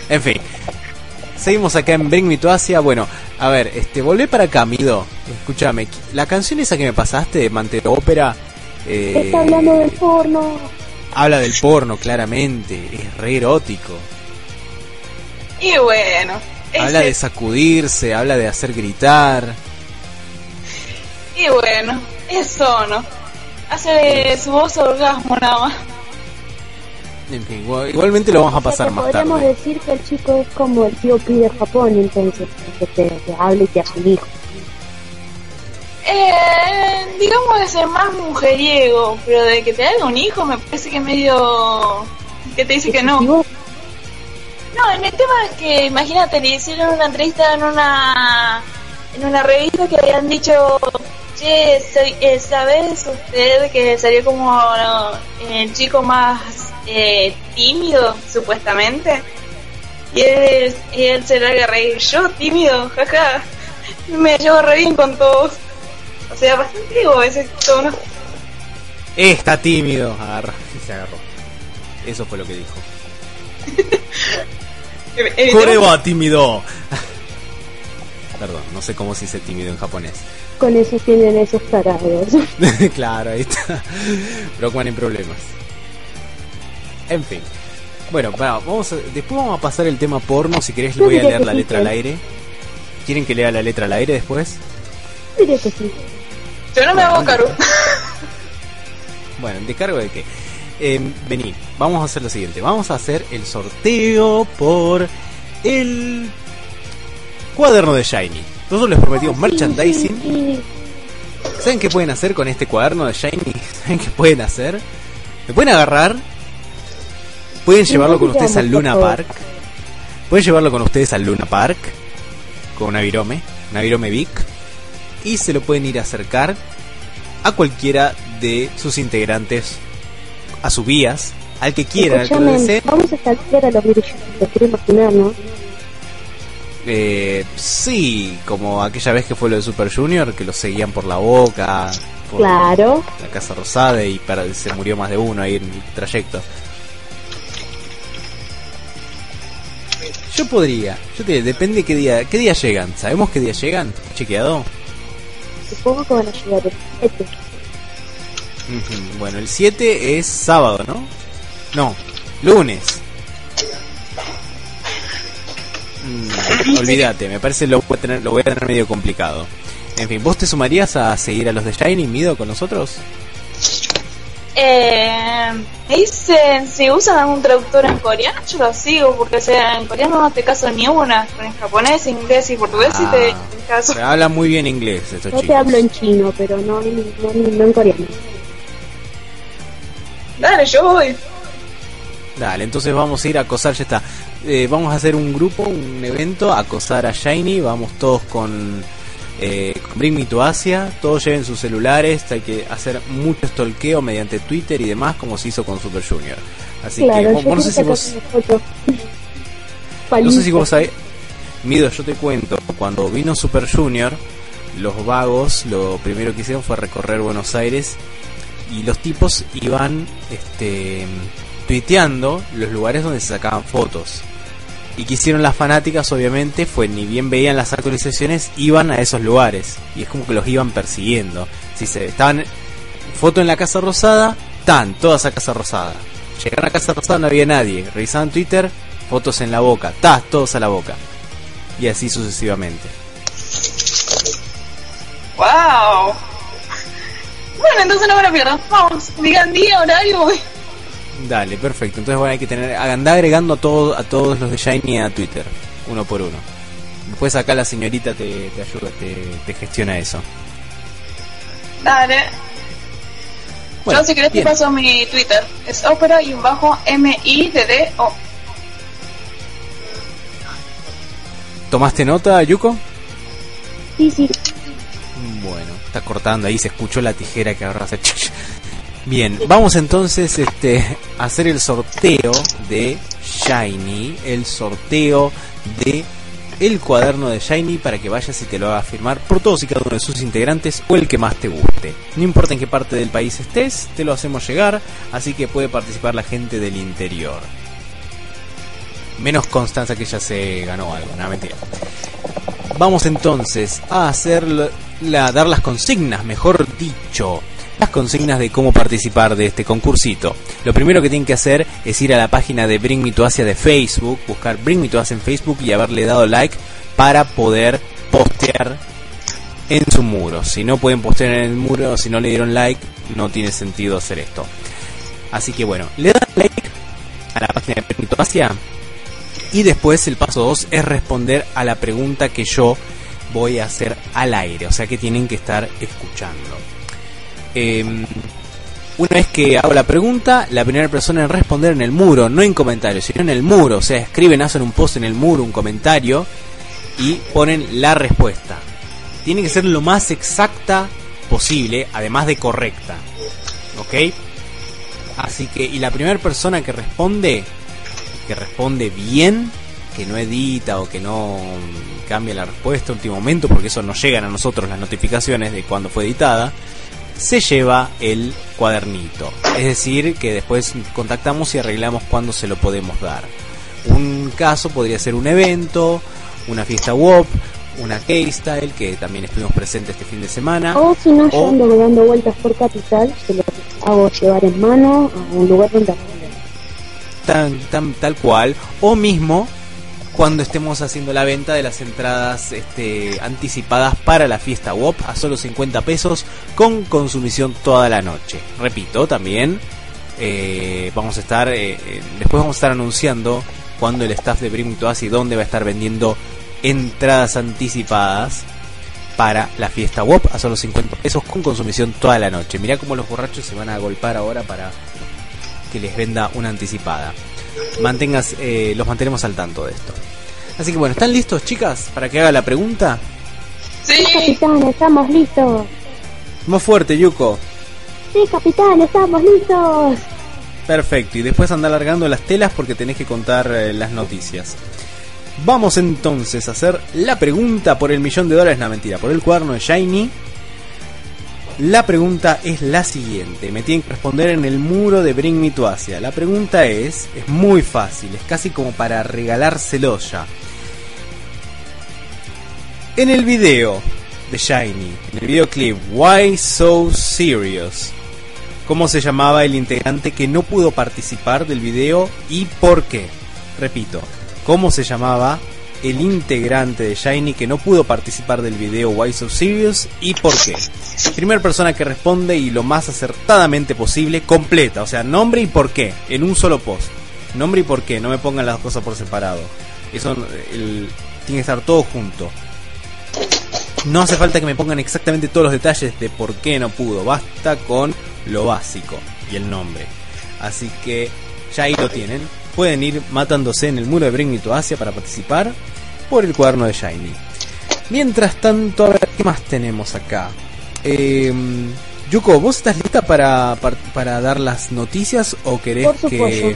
En fin. Seguimos acá en Bring Me to Asia. Bueno, a ver, este, volvé para acá, Mido. Escúchame. La canción esa que me pasaste de Mantero Ópera. eh, Está hablando del porno. habla del porno, claramente. Es re erótico. Y bueno. Habla ese- de sacudirse, habla de hacer gritar. Y bueno, eso no. Hace su voz orgasmo nada más. En fin, igual- igualmente lo vamos a O sea, pasar más podríamos tarde. decir que el chico es como el tío Pi de Japón, entonces, que te, te habla y te hace un hijo. Eh, digamos de ser más mujeriego, pero de que te haga un hijo me parece que medio... que te dice que no. No, en el tema que, imagínate, le hicieron una entrevista en una en una revista que habían dicho, che, eh, ¿sabes usted que salió como no, el chico más eh, tímido, supuestamente? Y él, y él se larga a reír, yo tímido, jaja, me llevo re bien con todos. O sea, bastante ego ese tono. Está tímido. Agarra. Y se agarró. Eso fue lo que dijo. (laughs) Koreba tímido. Perdón, no sé cómo se dice tímido en japonés. Con eso tienen esos tarados. (laughs) claro, ahí está. Brockman en problemas. En fin. Bueno, va, vamos a- después vamos a pasar el tema porno. Si querés, le voy a diría leer la letra al aire. ¿Quieren que lea la letra al aire después? Diré que sí. Yo no me hago cargo. (laughs) Bueno, ¿de cargo de qué? Eh, vení, vamos a hacer lo siguiente. Vamos a hacer el sorteo por el cuaderno de Shiny. Nosotros les prometimos merchandising. ¿Saben qué pueden hacer con este cuaderno de Shiny? (laughs) ¿Saben qué pueden hacer? Me pueden agarrar. Pueden llevarlo con ustedes al Luna Park. Pueden llevarlo con ustedes al Luna Park. Con una virome. Una virome Vic. Y se lo pueden ir a acercar a cualquiera de sus integrantes. A sus vías. Al que quieran, al que lo deseen. vamos a saltear a los virus. Te quiero imaginar, ¿no? Eh, sí, como aquella vez que fue lo de Super Junior, que lo seguían por la boca. Por Claro. la Casa Rosada y para, se murió más de uno ahí en el trayecto. Yo podría, yo te depende qué día, qué día llegan. ¿Sabemos qué día llegan? ¿Chequeado? Supongo que van a llegar el 7. Ujú, Bueno, el 7 es sábado, ¿no? No, lunes. Mm, olvídate, me parece lo voy, a tener, lo voy a tener medio complicado. En fin, ¿vos te sumarías a seguir a los de Shining Mido con nosotros? Eh, me dicen si usan algún traductor en coreano, yo lo sigo, porque o sea, en coreano no te caso ni una, pero en japonés, inglés y portugués sí te, Ah, te caso. pero hablan muy bien inglés estos Yo te hablo en chino, pero no en, no, no en coreano. Dale, yo voy. Dale, entonces vamos a ir a acosar, ya está. Eh, vamos a hacer un grupo, un evento, a acosar a Shiny, vamos todos con, eh, con Bring Me to Asia, todos lleven sus celulares, hay que hacer mucho stalkeo mediante Twitter y demás, como se hizo con Super Junior. Así que, claro, vos- no sé si vos, no sé si vos sabés, Mido, yo te cuento, cuando vino Super Junior, los vagos, lo primero que hicieron fue recorrer Buenos Aires y los tipos iban este, tuiteando los lugares donde se sacaban fotos. Y que hicieron las fanáticas, obviamente, fue ni bien veían las actualizaciones, iban a esos lugares. Y es como que los iban persiguiendo. Si se estaban foto en la Casa Rosada, tan, todas a Casa Rosada. Llegaron a Casa Rosada, no había nadie. Revisaban Twitter, fotos en la boca, tas, todos a la boca. Y así sucesivamente. ¡Wow! Bueno, entonces no me lo pierdo. Vamos, digan día, horario. Dale, perfecto. Entonces bueno, hay que tener, andá agregando a todos a todos los de Shiny a Twitter, uno por uno. Después acá la señorita te, te ayuda, te, te gestiona eso. Dale. Bueno, Yo si querés bien. te paso mi Twitter. Es ópera y un bajo M-I-D-D-O. ¿Tomaste nota, Yuko? Sí, sí. Bueno, está cortando ahí, se escuchó la tijera que ahora (laughs) hace. Bien, vamos entonces este, a hacer el sorteo de Shiny, el sorteo de el cuaderno de Shiny para que vayas y te lo hagas firmar por todos y cada uno de sus integrantes o el que más te guste. No importa en qué parte del país estés, te lo hacemos llegar, así que puede participar la gente del interior. Menos Constanza que ya se ganó algo, no mentira. Vamos entonces a hacer la- dar las consignas, mejor dicho, las consignas de cómo participar de este concursito. Lo primero que tienen que hacer es ir a la página de Bring Me to Asia de Facebook, buscar Bring Me to Asia en Facebook y haberle dado like para poder postear en su muro. Si no pueden postear en el muro, si no le dieron like, no tiene sentido hacer esto. Así que bueno, le dan like a la página de Bring Me to Asia y después el paso 2 es responder a la pregunta que yo voy a hacer al aire. O sea que tienen que estar escuchando. Em, una vez que hago la pregunta, la primera persona en responder en el muro, no en comentarios, sino en el muro. O sea, escriben, hacen un post en el muro, un comentario y ponen la respuesta. Tiene que ser lo más exacta posible, además de correcta. ¿Ok? Así que, y la primera persona que responde que responde bien, que no edita o que no cambia la respuesta a último momento, porque eso nos llegan a nosotros las notificaciones de cuando fue editada, se lleva el cuadernito. Es decir, que después contactamos y arreglamos cuándo se lo podemos dar. Un caso podría ser un evento, una fiesta WOP, una K-Style, que también estuvimos presentes este fin de semana. O si no, yo ando dando vueltas por capital, se lo hago llevar en mano a un lugar donde tan, tan, tal cual, o mismo cuando estemos haciendo la venta de las entradas este, anticipadas para la fiesta WOP a solo 50 pesos con consumición toda la noche. Repito, también eh, vamos a estar, eh, eh, después vamos a estar anunciando cuando el staff de Asia y dónde va a estar vendiendo entradas anticipadas para la fiesta WOP a solo 50 pesos con consumición toda la noche. Mirá cómo los borrachos se van a golpar ahora para que les venda una anticipada. Mantengas, eh, los mantenemos al tanto de esto. Así que bueno, ¿están listos chicas para que haga la pregunta? Sí, Capitán, estamos listos. Más fuerte, Yuko. Sí, capitán, estamos listos. Perfecto, y después anda alargando las telas porque tenés que contar eh, las noticias. Vamos entonces a hacer la pregunta por el millón de dólares, no mentira, por el cuaderno de Shiny. La pregunta es la siguiente, me tienen que responder en el muro de Bring Me to Asia. La pregunta es, es muy fácil, es casi como para regalárselo ya. En el video de Shiny, en el videoclip Why So Serious, cómo se llamaba el integrante que no pudo participar del video y por qué. Repito, cómo se llamaba el integrante de Shiny que no pudo participar del video Why So Serious y por qué. Primera persona que responde y lo más acertadamente posible, completa, o sea, nombre y por qué, en un solo post. Nombre y por qué, no me pongan las cosas por separado. Eso tiene que estar todo junto. No hace falta que me pongan exactamente todos los detalles de por qué no pudo. Basta con lo básico y el nombre. Así que ya ahí lo tienen. Pueden ir matándose en el muro de Bring Me to Asia para participar por el cuaderno de Shiny. Mientras tanto, a ver qué más tenemos acá. Eh, Yuko, ¿vos estás lista para, para, para dar las noticias o querés Por que...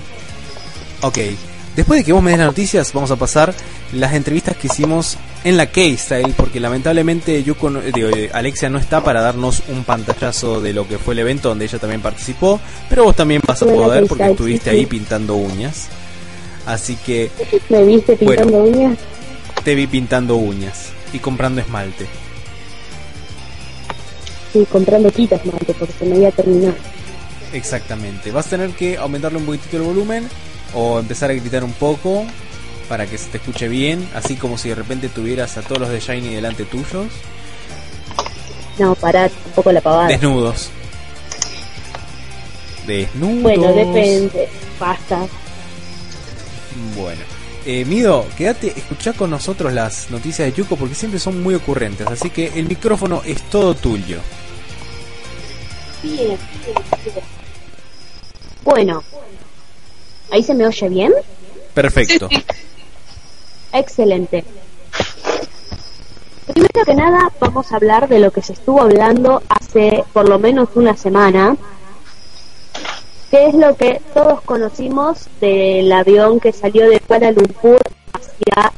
Ok, después de que vos me des las noticias, vamos a pasar las entrevistas que hicimos en la K-Style, porque lamentablemente Yuko digo, eh, Alexia no está para darnos un pantallazo de lo que fue el evento donde ella también participó, pero vos también vas a poder porque K-Style, estuviste ahí pintando uñas. Así que ¿Me viste pintando uñas? te vi pintando uñas y comprando esmalte. Sí, comprando quitas, mate, porque se me había terminado. Exactamente. Vas a tener que aumentarle un poquitito el volumen o empezar a gritar un poco para que se te escuche bien, así como si de repente tuvieras a todos los de Shiny delante tuyos, No, pará, un poco la pavada. desnudos. Desnudos. Bueno, depende. Basta. Bueno. Eh, Mido, quédate, escuchá con nosotros las noticias de Yuko porque siempre son muy ocurrentes, así que el micrófono es todo tuyo. Bien, Bueno, ¿ahí se me oye bien? Perfecto. Excelente. Primero que nada, vamos a hablar de lo que se estuvo hablando hace por lo menos una semana, que es lo que todos conocimos del avión que salió de Kuala Lumpur hacia,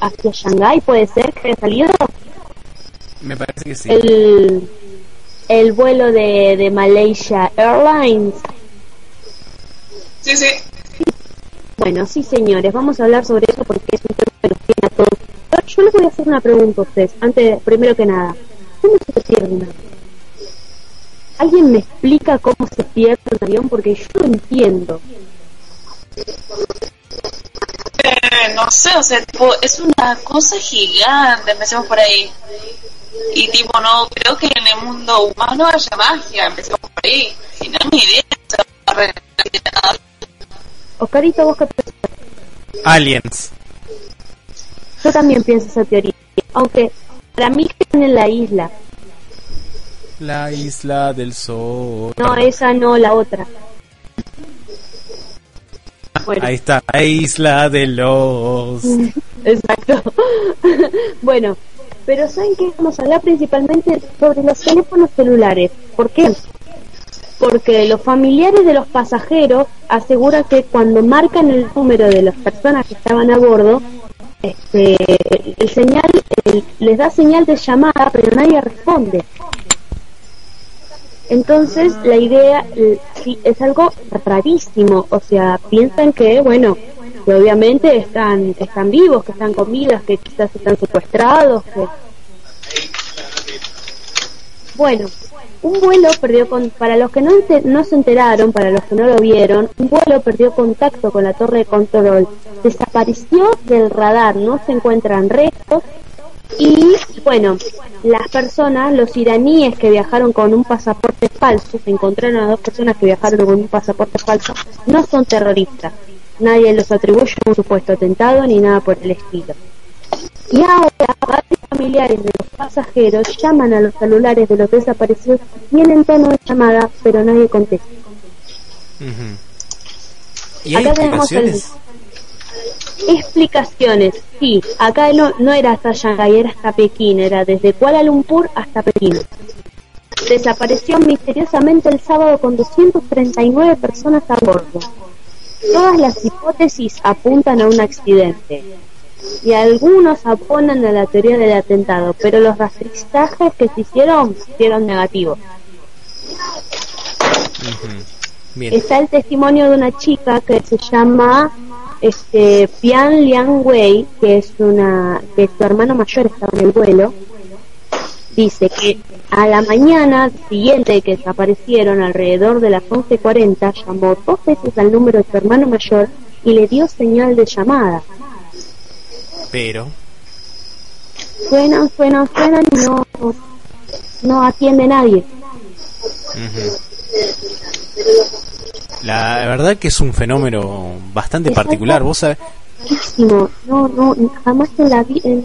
hacia Shanghái, puede ser que haya salido Me parece que sí. el, el vuelo de, de Malaysia Airlines. Sí, sí. Bueno, sí, señores, vamos a hablar sobre eso porque es un tema que nos tiene a todos. Pero yo les voy a hacer una pregunta a ustedes, antes, primero que nada. ¿Cómo se pierde un avión? ¿Alguien me explica cómo se pierde un avión? Porque yo no entiendo. Eh, no sé, o sea, tipo, es una cosa gigante, empecemos por ahí. Y tipo, no creo que en el mundo humano haya magia, empecemos por ahí. Si no, idea. o sea, nada. Oscarito, vos qué pensás? Aliens. Yo también pienso esa teoría. Aunque para mí están en la isla. La isla del sol. No, esa no, la otra. Bueno. Ahí está, la isla de los. (laughs) Exacto. (laughs) bueno, pero ¿saben qué? Vamos a hablar principalmente sobre los teléfonos celulares. ¿Por qué? Porque los familiares de los pasajeros aseguran que cuando marcan el número de las personas que estaban a bordo, este, el señal el- les da señal de llamada, pero nadie responde. Entonces, la idea sí, es algo rarísimo. O sea, piensan que, bueno, que obviamente están, están vivos, que están con vidas, que quizás están secuestrados. Que... Bueno, un vuelo perdió con, para los que no, no se enteraron, para los que no lo vieron, un vuelo perdió contacto con la torre de control, desapareció del radar, no se encuentran restos y bueno, las personas, los iraníes que viajaron con un pasaporte falso, se encontraron a dos personas que viajaron con un pasaporte falso, no son terroristas. Nadie los atribuye a un supuesto atentado ni nada por el estilo. Y ahora familiares de los pasajeros llaman a los celulares de los desaparecidos, tienen tono de llamada, pero nadie contesta. ¿Y hay Acá tenemos el-? Explicaciones, sí, acá no, no era hasta Shanghái, era hasta Pekín, era desde Kuala Lumpur hasta Pekín. Desapareció misteriosamente el sábado con 239 personas a bordo. Todas las hipótesis apuntan a un accidente y algunos aponan a la teoría del atentado, pero los rastrizajes que se hicieron fueron negativos. Está el testimonio de una chica que se llama este Pian Liang Wei, que es una que su hermano mayor estaba en el vuelo. Dice que a la mañana siguiente que desaparecieron, alrededor de las 11:40, llamó dos veces al número de su hermano mayor y le dio señal de llamada. Pero. Suenan, suenan, suenan y no, no atiende nadie. La verdad que es un fenómeno bastante Es particular. Vos sabés. No, no, jamás en la, en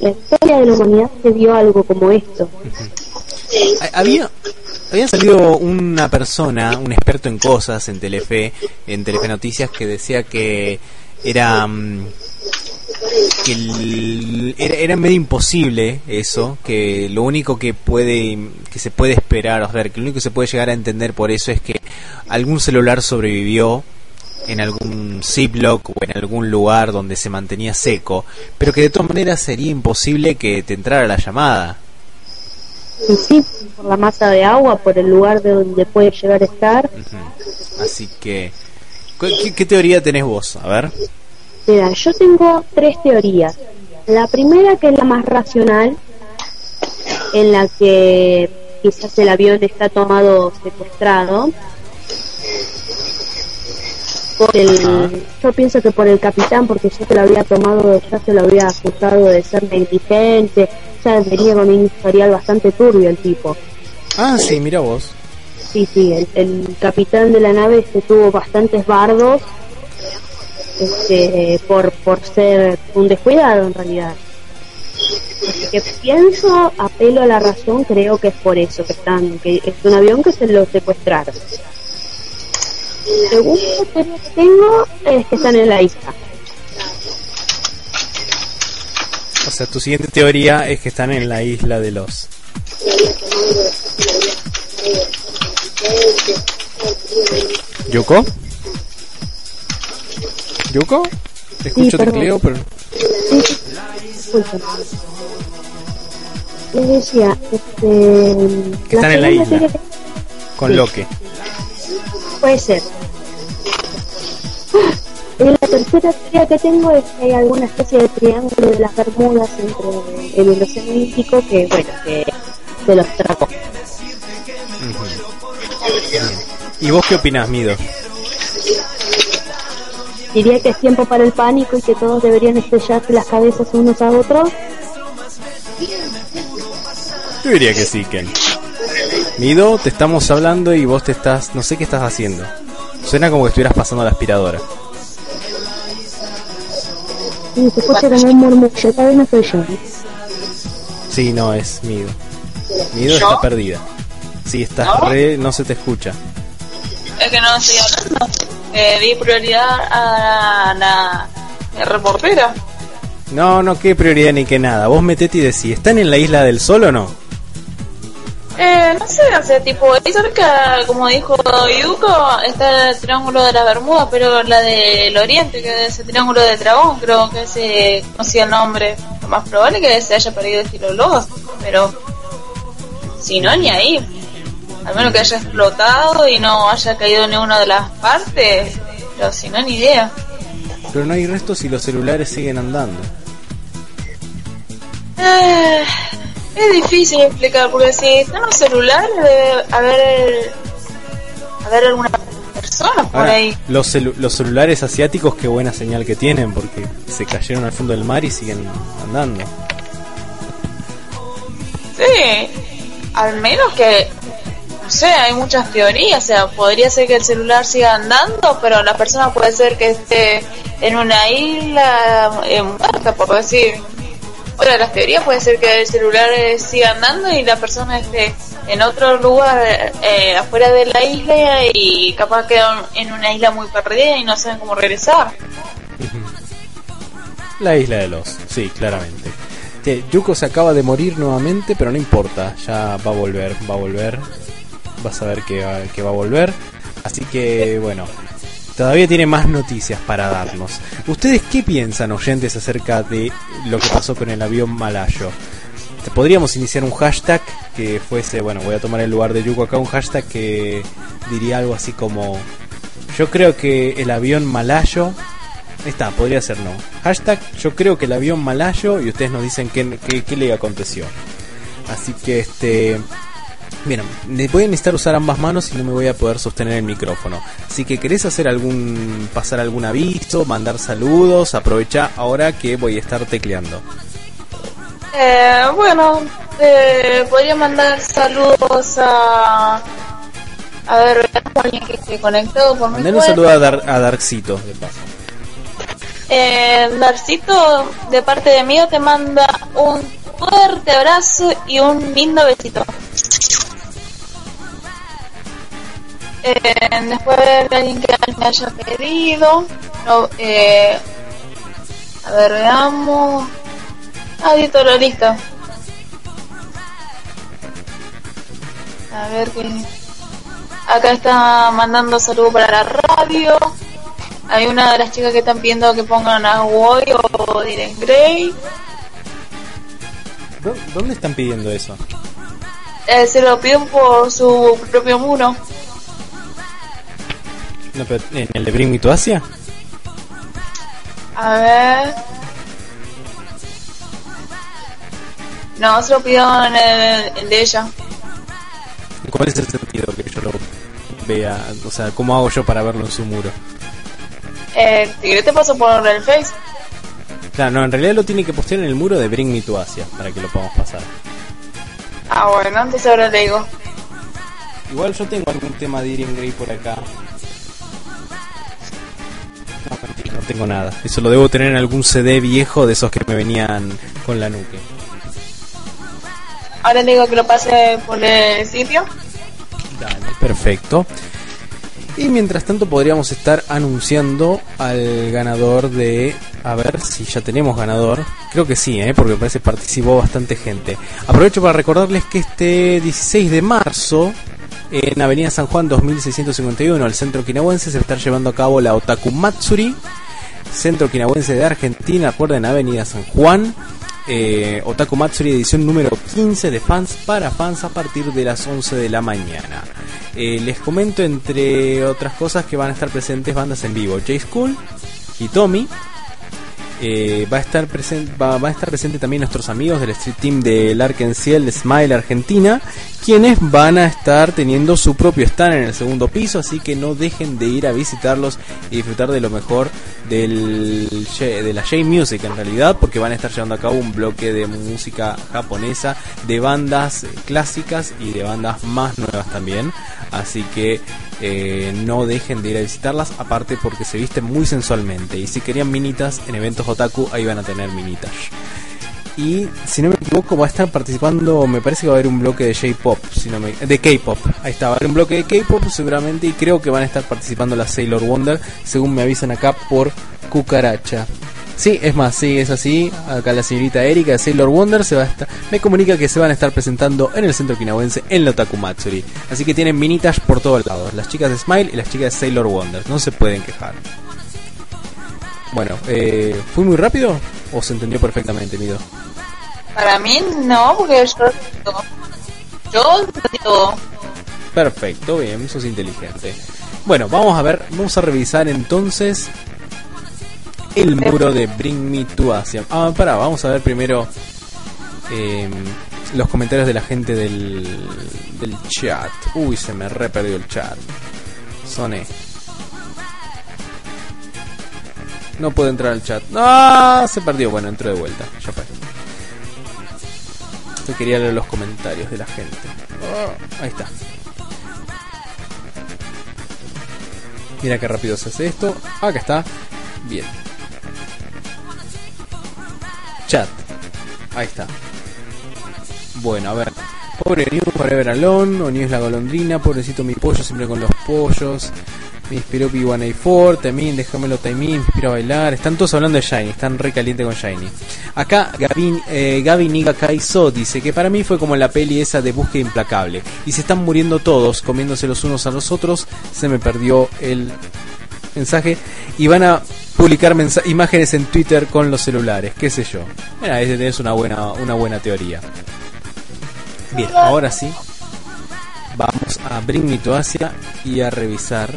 la, historia de la humanidad se vio algo como esto. ha- había, había salido una persona, un experto en cosas en Telefe, en Telefe Noticias, que decía que era. Que el- era, era medio imposible eso, que lo único que puede que se puede esperar, o sea, que lo único que se puede llegar a entender por eso es que algún celular sobrevivió en algún ziploc o en algún lugar donde se mantenía seco, pero que de todas maneras sería imposible que te entrara la llamada. Y sí, por la masa de agua, por el lugar de donde puede llegar a estar. Así que, ¿cu- ¿qué, qué teoría tenés vos? A ver. Mira, yo tengo tres teorías. La primera, que es la más racional, en la que quizás el avión está tomado secuestrado. Por el, yo pienso que por el capitán, porque ya se lo había tomado, ya se lo había acusado de ser negligente, ya venía con un historial bastante turbio el tipo. Ah, sí, mira vos. Sí, sí, el, el capitán de la nave este tuvo bastantes bardos este, por, por ser un descuidado en realidad. Así que pienso, apelo a la razón, creo que es por eso que están, que es un avión que se lo secuestraron. Segunda teoría que tengo es que están en la isla. O sea, tu siguiente teoría es que están en la isla de los... ¿Yuko? ¿Yuko? Te escucho perdón. tecleo, pero... Sí, sí. Les decía, este, Que están en la isla. que- Con Sí. Loque. Puede ser. Y la tercera teoría que tengo es que hay alguna especie de triángulo de las Bermudas entre el Océano Índico que, bueno, que se los tragó. ¿Y vos qué opinás, Mido? Diría que es tiempo para el pánico y que todos deberían estrellarse las cabezas unos a otros. Yo diría que sí, Ken. Mido, te estamos hablando y vos te estás... No sé qué estás haciendo. Suena como que estuvieras pasando la aspiradora. Y se escucha como un murmullo, tal vez no soy yo. Sí, no, es Mido. Mido está perdida. Sí, estás re... No se te escucha. Es que no estoy hablando. Eh, di prioridad a la, la reportera. No, no, qué prioridad ni qué nada. Vos metete y decís, ¿están en la isla del sol o no? Eh, no sé, o sea, tipo, ahí cerca, como dijo Yuko, está el Triángulo de las Bermudas, pero la del Oriente, que es el Triángulo de Dragón, creo que se conocía el nombre. Lo más probable es que se haya perdido estilo Lobos, pero si no, ni ahí. Al menos que haya explotado y no haya caído en ninguna de las partes, pero si no, ni idea. Pero no hay restos y los celulares siguen andando. Eh, es difícil explicar, porque si están los celulares debe haber, haber alguna persona por Ahora, ahí. los, celu- los celulares asiáticos, qué buena señal que tienen, porque se cayeron al fondo del mar y siguen andando. Sí, al menos que, no sé, hay muchas teorías, o sea, podría ser que el celular siga andando, pero la persona puede ser que esté en una isla eh, muerta, por decir. Otra de las teorías puede ser que el celular eh, siga andando y la persona esté en otro lugar eh, afuera de la isla y capaz queda en una isla muy perdida y no saben cómo regresar. (laughs) La isla de los, sí, claramente. Che, Yuko se acaba de morir nuevamente, pero no importa, ya va a volver, va a volver. Vas a ver que va, a volver. Así que, bueno, todavía tiene más noticias para darnos. ¿Ustedes qué piensan, oyentes, acerca de lo que pasó con el avión malayo? Podríamos iniciar un hashtag que fuese, bueno, voy a tomar el lugar de Yuko acá, un hashtag que diría algo así como, yo creo que el avión malayo Está, podría ser no. Hashtag yo creo que el avión malayo y ustedes nos dicen qué, qué, qué le aconteció. Así que este... Bien, voy a necesitar usar ambas manos y no me voy a poder sostener el micrófono. Así que querés hacer algún... pasar algún aviso, mandar saludos, aprovecha ahora que voy a estar tecleando. Eh, bueno, eh, podría mandar saludos a... A ver, alguien que esté conectado por mi Mandale un saludo a, Dar, a Darkcito, de paso. Eh, Darcito, de parte de mí, te manda un fuerte abrazo y un lindo besito. Eh, después de alguien que me haya pedido, no, eh, a ver, veamos. Ah, listo. A ver qué. Acá está mandando saludos para la radio. Hay una de las chicas que están pidiendo que pongan a Woy o Diren Grey. ¿Dó- ¿Dónde están pidiendo eso? Eh, se lo piden por su propio muro. No, pero ¿En el de Bring Me to Asia? A ver. No, se lo pidió en el, el de ella. ¿Cuál es el sentido que yo lo vea? O sea, ¿cómo hago yo para verlo en su muro? Eh, si querés te paso por el Face. Claro, no, en realidad lo tiene que postear en el muro de Bring Me to Asia para que lo podamos pasar. Ah, bueno, entonces ahora le digo. Igual yo tengo algún tema de Irene Grey por acá. No, mentira, no tengo nada. Eso lo debo tener en algún CD viejo de esos que me venían con la nuque. Ahora le digo que lo pase por el sitio. Dale, perfecto. Y mientras tanto podríamos estar anunciando al ganador de... A ver si ya tenemos ganador. Creo que sí, ¿eh? porque parece que participó bastante gente. Aprovecho para recordarles que este 16 de marzo, en Avenida San Juan 2651, al centro quinahuense, se estar llevando a cabo la Otaku Matsuri. Centro Quinahuense de Argentina, recuerden, Avenida San Juan. Eh, Otaku Matsuri edición número 15 de fans para fans a partir de las 11 de la mañana. Eh, les comento entre otras cosas que van a estar presentes bandas en vivo. J-School, Hitomi, eh, va, a estar presente, va, a estar presente también nuestros amigos del Street Team del Arkenciel de Smile Argentina, quienes van a estar teniendo su propio stand en el segundo piso, así que no dejen de ir a visitarlos y disfrutar de lo mejor del, de la J-Music en realidad, porque van a estar llevando a cabo un bloque de música japonesa, de bandas clásicas y de bandas más nuevas también, así que eh, no dejen de ir a visitarlas, aparte porque se visten muy sensualmente. Y si querían minitas en eventos otaku, ahí van a tener minitas. Y si no me equivoco, va a estar participando, me parece que va a haber un bloque de J-pop, si no de K-pop. Ahí está, va a haber un bloque de K-pop seguramente y creo que van a estar participando las Sailor Wonder, según me avisan acá por Cucaracha. Sí, es más, sí, es así. Acá la señorita Erika de Sailor Wonder se va a estar, me comunica que se van a estar presentando en el centro quinahuense en la Otaku Matsuri. Así que tienen minitas por todos lados, las chicas de Smile y las chicas de Sailor Wonder, no se pueden quejar. Bueno, eh, ¿fui muy rápido o se entendió perfectamente, Mido? Para mí no, porque yo. Yo entendí todo. Perfecto, bien, sos inteligente. Bueno, vamos a ver, vamos a revisar entonces el muro de Bring Me to Asia. Ah, pará, vamos a ver primero eh, los comentarios de la gente del, chat. Uy, se me re perdió el chat. Soné. No puedo entrar al chat. ¡Ah! Se perdió. Bueno, entró de vuelta. Ya fue. Yo quería leer los comentarios de la gente. Ah, ahí está. Mira qué rápido se hace esto. Acá está. Bien. Chat. Ahí está. Bueno, a ver. Pobre New Forever Alone. O New es la golondrina. Pobrecito mi pollo siempre con los pollos. Me inspiró P1A4. También déjamelo Taimí. Me inspiró a bailar. Están todos hablando de Shiny. Están re calientes con Shiny. Acá Gavin, eh, Gaby Niga Kaiso dice que para mí fue como la peli esa de búsqueda implacable. Y se están muriendo todos, comiéndose los unos a los otros. Se me perdió el mensaje. Y van a publicar imágenes en Twitter con los celulares. Qué sé yo. Mira, ahí tenés una buena, una buena teoría. Bien, ahora sí. Vamos a Bring Me Asia y a revisar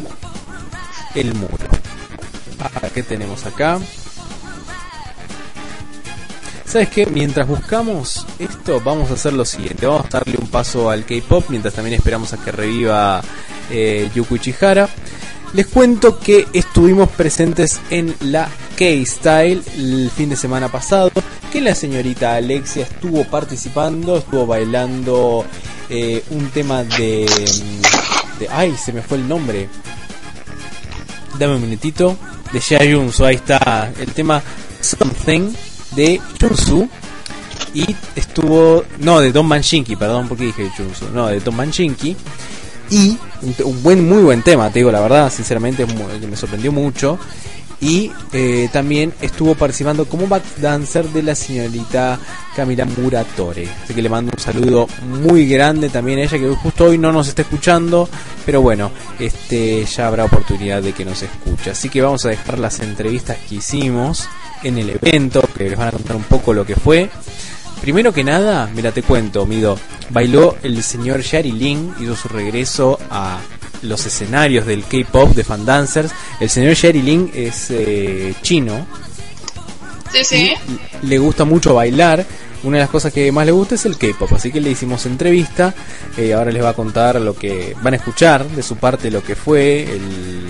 el muro. Ah, ¿Qué tenemos acá? ¿Sabes qué? Mientras buscamos esto, vamos a hacer lo siguiente. Vamos a darle un paso al K-pop mientras también esperamos a que reviva eh, Yuku Chihara. Les cuento que estuvimos presentes en la K-Style el fin de semana pasado. Que la señorita Alexia estuvo participando, estuvo bailando eh, un tema de, mm, de. ¡Ay! Se me fue el nombre. Dame un minutito. De Jia Junsu, ahí está. El tema Something de Junsu. Y estuvo. No, de Don Manchinki, perdón, porque dije Junsu. No, de Don Manchinki. Y un, buen, muy buen tema, te digo la verdad, sinceramente, me sorprendió mucho. Y eh, también estuvo participando como backdancer de la señorita Camila Muratore. Así que le mando un saludo muy grande también a ella, que justo hoy no nos está escuchando. Pero bueno, este ya habrá oportunidad de que nos escuche. Así que vamos a dejar las entrevistas que hicimos en el evento, que les van a contar un poco lo que fue. Primero que nada, mira, te cuento, Mido. Bailó el señor Shari Lin, hizo su regreso a los escenarios del K-pop de Fan Dancers. El señor Shari Lin es eh, chino, Sí, sí. y le gusta mucho bailar. Una de las cosas que más le gusta es el K-pop, así que le hicimos entrevista. eh, ahora les va a contar lo que van a escuchar de su parte, lo que fue el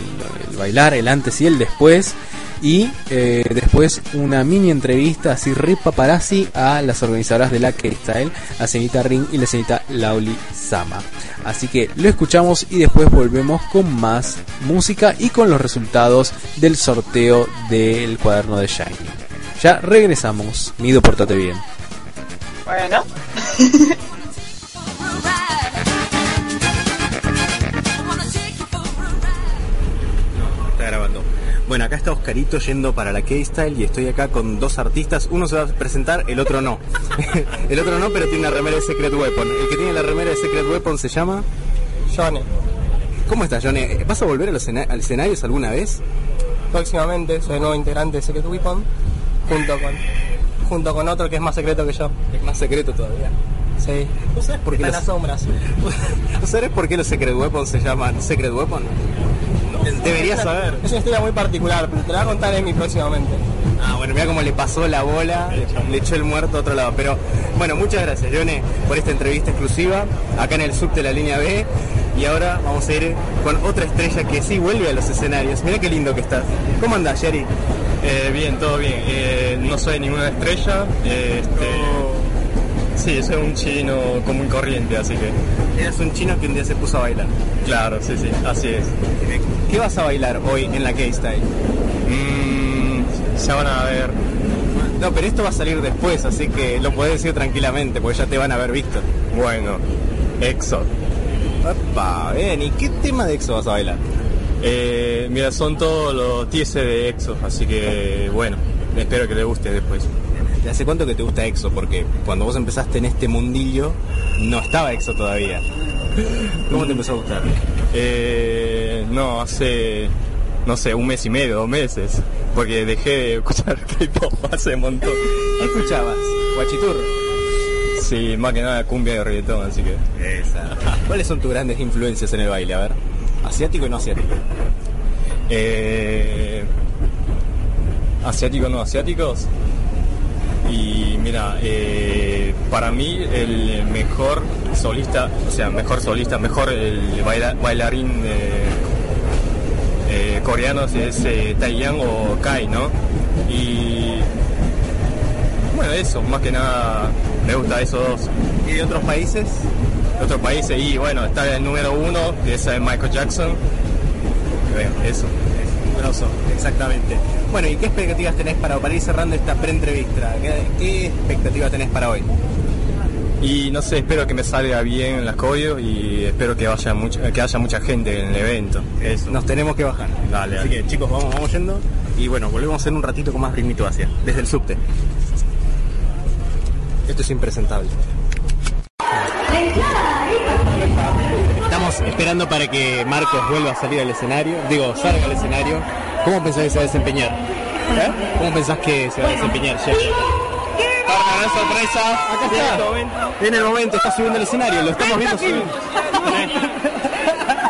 bailar, el antes y el después. Y eh, después una mini entrevista así re paparazzi a las organizadoras de la K-Style, a Cenita Ring y la Cenita Lauli Sama. Así que lo escuchamos y después volvemos con más música y con los resultados del sorteo del cuaderno de Shiny. Ya regresamos. Mido, portate bien. Bueno. (laughs) acá está Oscarito yendo para la K-Style y estoy acá con dos artistas. Uno se va a presentar, el otro no. (laughs) el otro no, pero tiene una remera de Secret Weapon. El que tiene la remera de Secret Weapon se llama... Johnny. ¿Cómo estás, Johnny? ¿Vas a volver a los al escenario alguna vez? Próximamente soy el nuevo integrante de Secret Weapon junto con junto con otro que es más secreto que yo. Es más secreto todavía. Sí. ¿Vos sabés por qué los, las sombras. (laughs) ¿Vos sabés por qué los Secret Weapons se llaman Secret Weapon? Deberías saber. Es una historia muy particular, pero te la voy a contar Emi próximamente. Ah, bueno, mira cómo le pasó la bola, le echó el muerto a otro lado. Pero bueno, muchas gracias, Yone, por esta entrevista exclusiva acá en el sub de la línea B. Y ahora vamos a ir con otra estrella que sí vuelve a los escenarios. Mira qué lindo que estás. ¿Cómo andás, Jerry? Eh, bien, todo bien. Eh, no soy ninguna estrella. eh, este, sí, soy un chino común corriente, así que. Eras un chino que un día se puso a bailar. Claro, sí, sí, así es. ¿Qué vas a bailar hoy en la K-Style? Mm, ya van a ver. No, pero esto va a salir después, así que lo podés decir tranquilamente, porque ya te van a haber visto. Bueno, EXO. Opa, bien, ¿y qué tema de EXO vas a bailar? Eh, mira, son todos los TS de EXO, así que bueno, espero que les guste después. ¿De hace cuánto que te gusta EXO? Porque cuando vos empezaste en este mundillo, no estaba EXO todavía. ¿Cómo te empezó a gustar? Eh, no, hace, no sé, un mes y medio, dos meses, porque dejé de escuchar (laughs) K-pop hace un montón. ¿Qué escuchabas? Guachiturro. Sí, más que nada cumbia y reggaetón, así que... Esa. ¿Cuáles son tus grandes influencias en el baile? A ver. ¿Asiático y no asiático? Eh, asiáticos no asiáticos. Y mira, eh, para mí el mejor solista, o sea, mejor solista, mejor el baila- bailarín eh, eh, coreano es Taeyang o Kai, ¿no? Y bueno, eso, más que nada me gusta esos dos. ¿Y de otros países? De otros países, y bueno, está el número uno, que es Michael Jackson. Bueno, eso. Grosso, exactamente. Bueno, ¿y qué expectativas tenés para, para ir cerrando esta pre-entrevista? ¿Qué, qué expectativas tenés para hoy? Y no sé, espero que me salga bien las coreo y espero que vaya mucha, que haya mucha gente en el evento. Eso. Nos tenemos que bajar. Dale, Así dale. que chicos, vamos, vamos yendo. Y bueno, volvemos en un ratito con más ritmito hacia, desde el subte. Esto es impresentable. Esperando para que Marcos vuelva a salir al escenario, digo, salga al escenario. ¿Cómo pensás que se va a desempeñar? ¿Eh? ¿Cómo pensás que se va a desempeñar, Jerry? Para una sorpresa, acá está. Viene el momento, está subiendo al escenario, lo estamos viendo subir.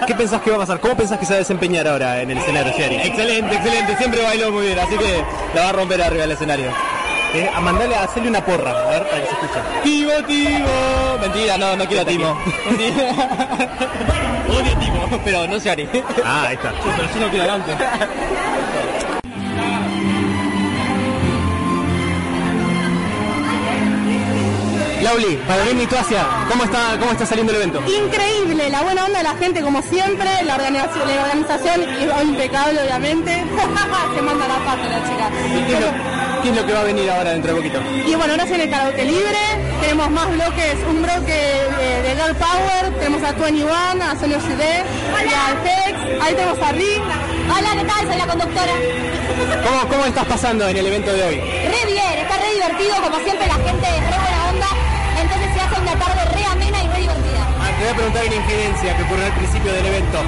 ¿Qué pensás que va a pasar? ¿Cómo pensás que se va a desempeñar ahora en el escenario, Jerry? Excelente, excelente. Siempre bailó muy bien, así que la va a romper arriba del escenario. Eh, a mandarle a hacerle una porra, a ver, para que se escuche. Timo, Timo. Mentira, no, no quiero a Timo. Odio a Timo, pero no se haré. Ah, ahí está. Pero yo no quiero adelante. Lauli, para mí tu Asia, ¿cómo está, ¿cómo está saliendo el evento? Increíble, la buena onda de la gente como siempre, la organización, la organización impecable obviamente. (laughs) Se manda la pata la chica. ¿Y qué es, lo, que va a venir ahora dentro de poquito? Y bueno, ahora se viene karaoke libre, tenemos más bloques, un bloque de, de Girl Power, tenemos a 21, a Sony CD, y a Tex, ahí tenemos a Rick, Hola, ¿qué tal? Soy la conductora. ¿Cómo, ¿Cómo estás pasando en el evento de hoy? Re bien, está re divertido, como siempre la gente es re a preguntar una infidencia que ocurrió al principio del evento.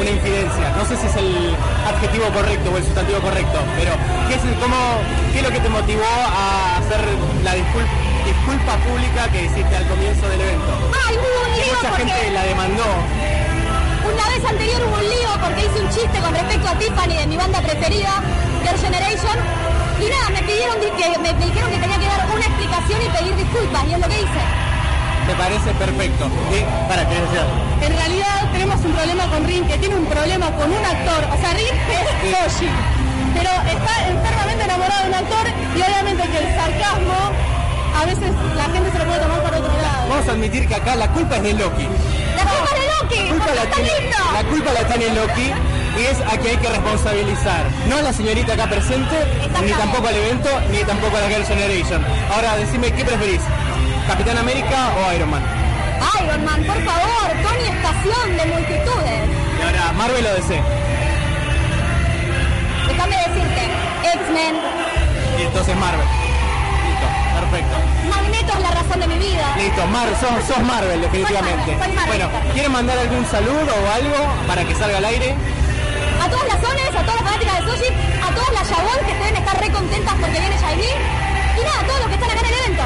Una infidencia. No sé si es el adjetivo correcto o el sustantivo correcto, pero ¿qué es, el- cómo, ¿qué es lo que te motivó a hacer la disculpa, disculpa pública que hiciste al comienzo del evento? Ay, hubo un Que lío mucha porque gente la demandó. una vez anterior hubo un lío porque hice un chiste con respecto a Tiffany de mi banda preferida, Girl Generation, y nada, me pidieron di- que me, me dijeron que tenía que dar una explicación y pedir disculpas, y es lo que hice. Me parece perfecto. ¿Sí? Para. En realidad tenemos un problema con Rin, que tiene un problema con un actor. O sea, Rin es Toshi. Pero está enfermamente enamorado de un actor y obviamente que el sarcasmo a veces la gente se lo puede tomar por otro lado. Vamos a admitir que acá la culpa es de Loki. ¡La culpa es de Loki! La culpa la está tiene, lindo! la culpa la tiene Loki y es a quien hay que responsabilizar. No a la señorita acá presente, ni tampoco al evento, ni tampoco a la Girl Generation. Ahora decime, ¿qué preferís? ¿Capitán América o Iron Man? Iron Man, por favor, Tony Estación de multitudes. Y ahora, Marvel o DC. Déjame decirte, X-Men, Y entonces Marvel. Listo, perfecto. Magneto es la razón de mi vida. Listo, Mar, sos, sos Marvel definitivamente. Soy Marvel, soy Bueno. ¿quieren mandar algún saludo o algo para que salga al aire? A todas las zonas, a todas las fanáticas de Sushi, a todas las Yabón que deben estar re contentas porque viene Yailin. Y nada, a todos los que están acá en el evento.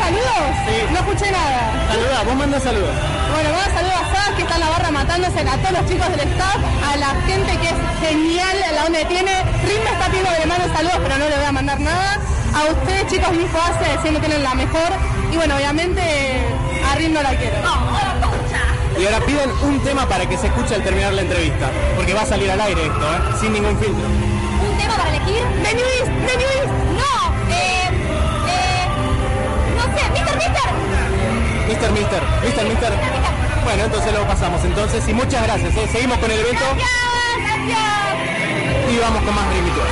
¿Yo saludos? Sí. No escuché nada. Saluda, vos manda saludos. Bueno, vamos a saludar a Sas, que está en la barra matándose, a todos los chicos del staff, a la gente que es genial, la donde tiene. Rin me está pidiendo que le mande saludos, pero no le voy a mandar nada. A ustedes, chicos, Info hace, siempre tienen la mejor. Y bueno, obviamente a Rin no la quiero. Y ahora piden un tema para que se escuche al terminar la entrevista. Porque va a salir al aire esto, ¿eh? Sin ningún filtro. ¿Un tema para elegir? ¡The New East! ¡The New East! Mister, mister, mister, mister. Bueno, entonces lo pasamos. Entonces, y muchas gracias. ¿eh? Seguimos con el evento Gracias, gracias. y vamos con más Brimitos.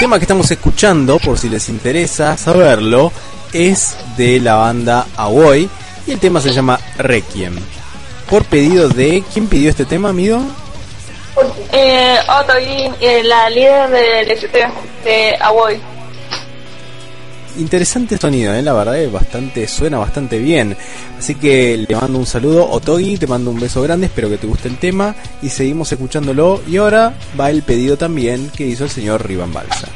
Tema que estamos escuchando, por si les interesa saberlo, es de la banda Aoi y el tema se llama Requiem. Por pedido de... ¿Quién pidió este tema, amigo? Eh, Otto eh, la líder del ST de Awoy. Interesante sonido, ¿eh? la verdad es bastante, suena bastante bien. Así que le mando un saludo, Otogi, te mando un beso grande, espero que te guste el tema y seguimos escuchándolo. Y ahora va el pedido también que hizo el señor Rivan Balsa.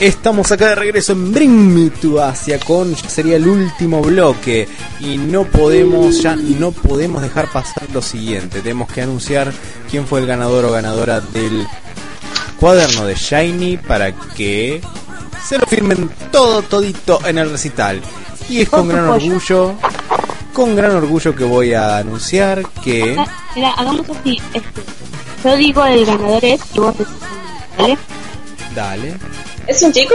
Estamos acá de regreso en Bring Me to Asia con sería el último bloque y no podemos ya no podemos dejar pasar lo siguiente. Tenemos que anunciar quién fue el ganador o ganadora del cuaderno de Shiny para que se lo firmen todo todito en el recital. Y es con gran orgullo, con gran orgullo que voy a anunciar que Mira, hagamos así. Este, yo digo el ganador es y vos decís ¿vale? dale. ¿Es un chico?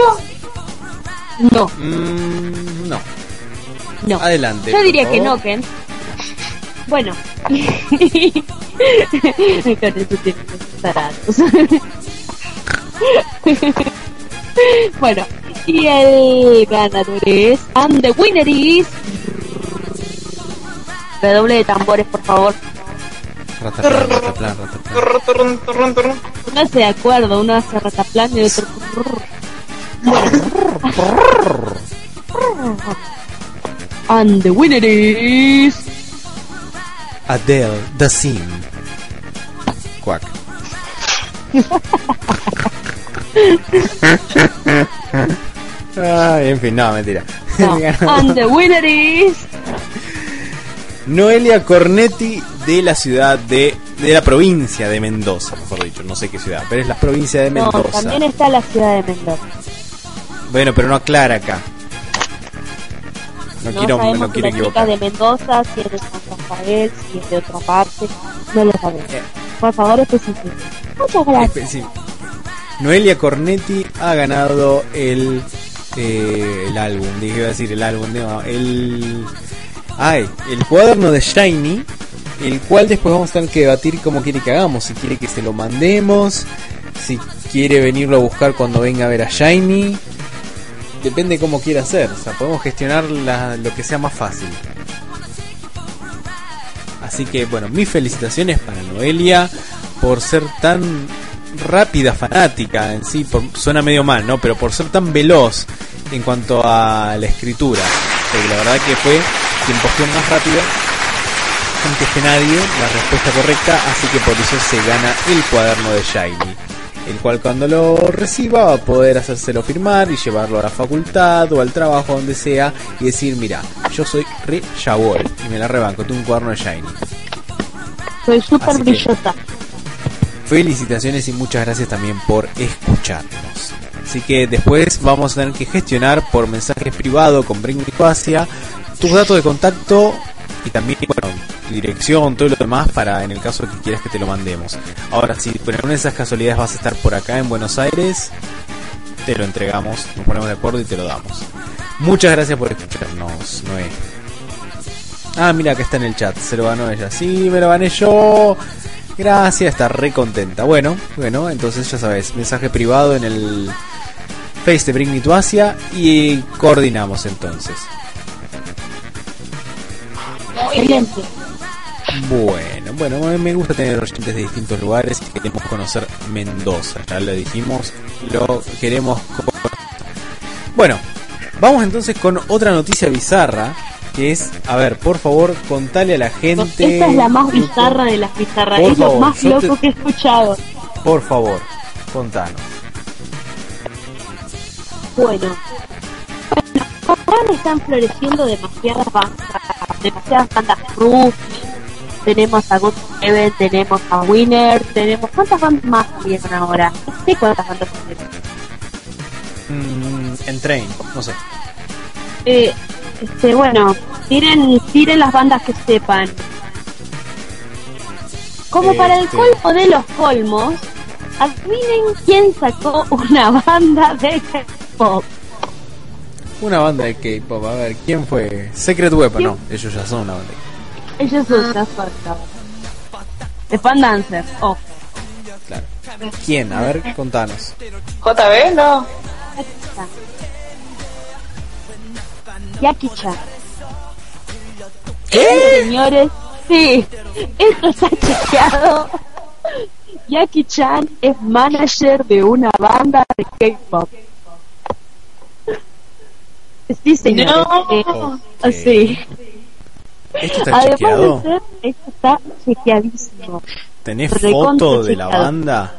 No, Mm, no. no. Adelante. Yo diría que no, Ken. Bueno. (laughs) Bueno, y el ganador es. And the winner is. Redoble de tambores, por favor. Rataplan, rataplan, rataplan. Uno hace de acuerdo, uno hace rataplan y otro. And the winner is. Adele, The Sim. Cuac. Ay, en fin, no, mentira. No, (laughs) and the winner is. Noelia Cornetti de la ciudad de de la provincia de Mendoza, mejor dicho, no sé qué ciudad, pero es la provincia de No, Mendoza. también está la ciudad de Mendoza. Bueno, pero no aclara acá. No, No, quiero, sabemos no quiero equivocar. de Mendoza, si es de San Rafael, si es de otra parte. No lo sabemos. Eh. Por favor, especifique. Muchas gracias. Sí. Noelia Cornetti ha ganado el eh, el álbum, dije iba a decir el álbum, no, el ay, el cuaderno de Shiny, el cual después vamos a tener que debatir cómo quiere que hagamos, si quiere que se lo mandemos, si quiere venirlo a buscar cuando venga a ver a Shiny, depende cómo quiera hacer, o sea, podemos gestionar la- lo que sea más fácil. Así que bueno, mis felicitaciones para Noelia por ser tan rápida fanática en sí, por- suena medio mal, ¿no? Pero por ser tan veloz en cuanto a la escritura, porque la verdad que fue quien posteó más rápido antes que nadie la respuesta correcta, así que por eso se gana el cuaderno de Shiny. El cual cuando lo reciba va a poder hacérselo firmar y llevarlo a la facultad o al trabajo donde sea y decir, mira, yo soy re Yawol y me la rebanco, tengo un cuaderno de Shiny. Soy súper brillosa. Felicitaciones y muchas gracias también por escucharnos. Así que después vamos a tener que gestionar por mensajes privados con Bring Me tus datos de contacto y también, bueno, dirección, todo lo demás para en el caso que quieras que te lo mandemos. Ahora, si por alguna de esas casualidades vas a estar por acá en Buenos Aires, te lo entregamos, nos ponemos de acuerdo y te lo damos. Muchas gracias por escucharnos, Noé. Ah, mira, que está en el chat. Se lo ganó ella. Sí, me lo gané yo. Gracias, está re contenta. Bueno, bueno, entonces ya sabes, mensaje privado en el Face de Bring Me to Asia y coordinamos entonces. Excelente. Bueno, bueno, me- gusta tener oyentes de distintos lugares y queremos conocer Mendoza, ya lo dijimos, lo queremos conocer. Bueno, vamos entonces con otra noticia bizarra, que es, a ver, por favor, contale a la gente... Esta es la más bizarra de las bizarras. Por es lo más loco te- que he escuchado. Por favor, contanos. Bueno. Ahora están floreciendo demasiadas demasiadas bandas Rufi, tenemos a Good Seven, tenemos a Winner, tenemos ¿cuántas bandas más salieron ahora? No sé cuántas bandas salieron. Mm, en Train, no sé. Eh, este, bueno, tiren, tiren las bandas que sepan. Como para el Este. colmo de los colmos, adivinen quién sacó una banda de K-pop. Una banda de K-pop, a ver, ¿quién fue? Secret Weapon, no, ellos ya son una banda. Ellos son las bandas. De Fan Dancer, oh. Claro. ¿Quién? A ver, contanos. JB, no. Jackie Chan. Señores, sí, esto está chequeado. Jackie Chan es manager de una banda de K-pop. Sí, señores. No. eh, sí. ¿Esto está Además chequeado? de ser, esto está chequeadísimo. ¿Tenés foto de la banda?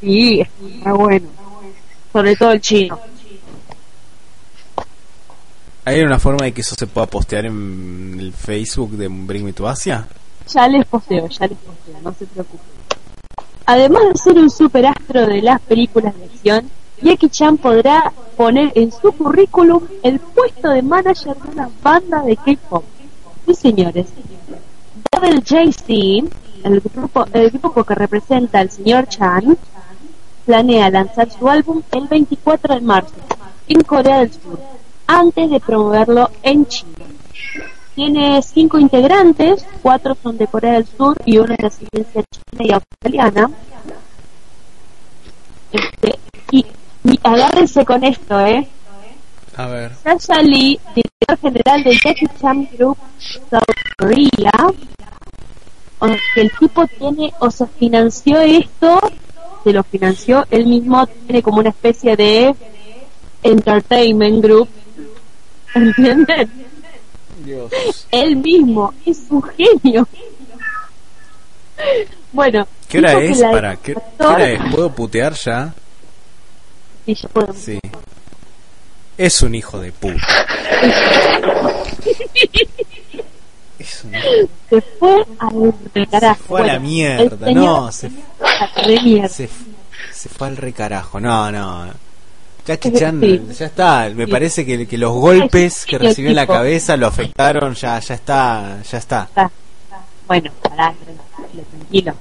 Sí, está bueno. Sobre todo el chino. ¿Hay una forma de que eso se pueda postear en el Facebook de Bring Me to Asia? Ya les posteo, ya les posteo, no se preocupen. Además de ser un superastro de las películas de acción, Jackie Chan podrá poner en su currículum el puesto de manager de una banda de K-pop. Sí, señores. Double JC, el grupo, el grupo que representa al señor Chan, planea lanzar su álbum el 24 de marzo en Corea del Sur, antes de promoverlo en China. Tiene cinco integrantes, cuatro son de Corea del Sur y uno de ascendencia china y australiana. Este, y, y agárrense con esto, ¿eh? A ver. Sasha Lee, director general de Jackie Chan Group South Korea, el tipo tiene, o sea, financió esto, se lo financió él mismo, tiene como una especie de entertainment group, ¿entienden? Dios. Él mismo, es un genio. Bueno, ¿Qué hora es? Para, ¿qué, qué hora es? ¿Puedo putear ya? Sí. Es un hijo de puta. Es un hijo se fue al recarajo. fue a la mierda, no, se, se, se fue al recarajo, no, no. Jackie Sí. Chan, ya está, me Sí. parece que, que los golpes que recibió en la cabeza lo afectaron, ya, ya está, ya está. Bueno, pará, tranquilo,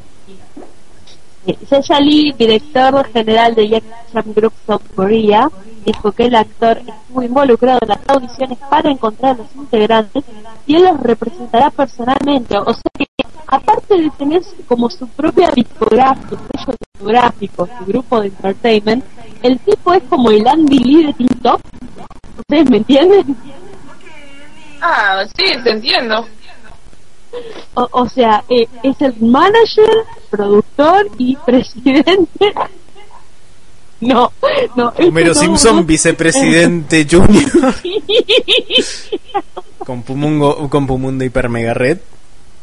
Sesha Lee, director general de Jackie Chan Group South Korea, dijo que el actor estuvo involucrado en las audiciones para encontrar a los integrantes y él los representará personalmente. O sea que, aparte de tener como su propia discográfica, su discográfico, su grupo de entertainment, el tipo es como el Andy Lee de TikTok. ¿Ustedes me entienden? Ah, sí, te entiendo. O, o sea, eh, es el manager, productor y presidente. No, no. Homero Simpson, no- vicepresidente junior. (laughs) con Pumungo, con Pumundo Hiper Mega Red.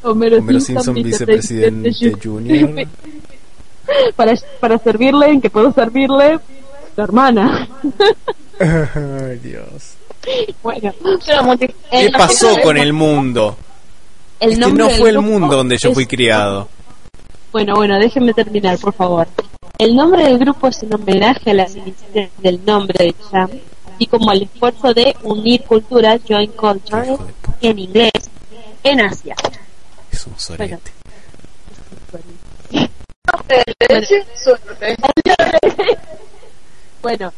Homero, Homero Simpson, Simpson, vicepresidente junior. (laughs) para, para servirle, en que puedo servirle, tu hermana. (laughs) Ay, Dios. Bueno, ¿Qué pasó con el mundo? El Este nombre no fue el mundo donde yo fui criado. Bueno, bueno, déjenme terminar, por favor. El nombre del grupo es un homenaje a las iniciales del nombre de Cham, y como al esfuerzo de unir culturas, join culture, en inglés, en Asia. Es un sorete. Bueno,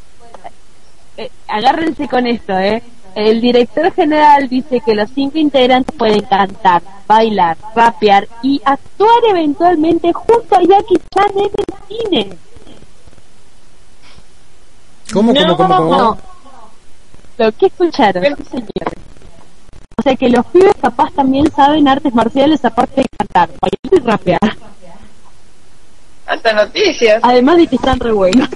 (laughs) eh, agárrense con esto, ¿eh? El director general dice que los cinco integrantes pueden cantar, bailar, rapear y actuar eventualmente junto a Jackie Chan en el cine. ¿Cómo, cómo, cómo, cómo? No. Lo que escucharon, sí, señores. O sea que los pibes capaz también saben artes marciales aparte de cantar, bailar y rapear. Hasta noticias. Además de que están re buenos.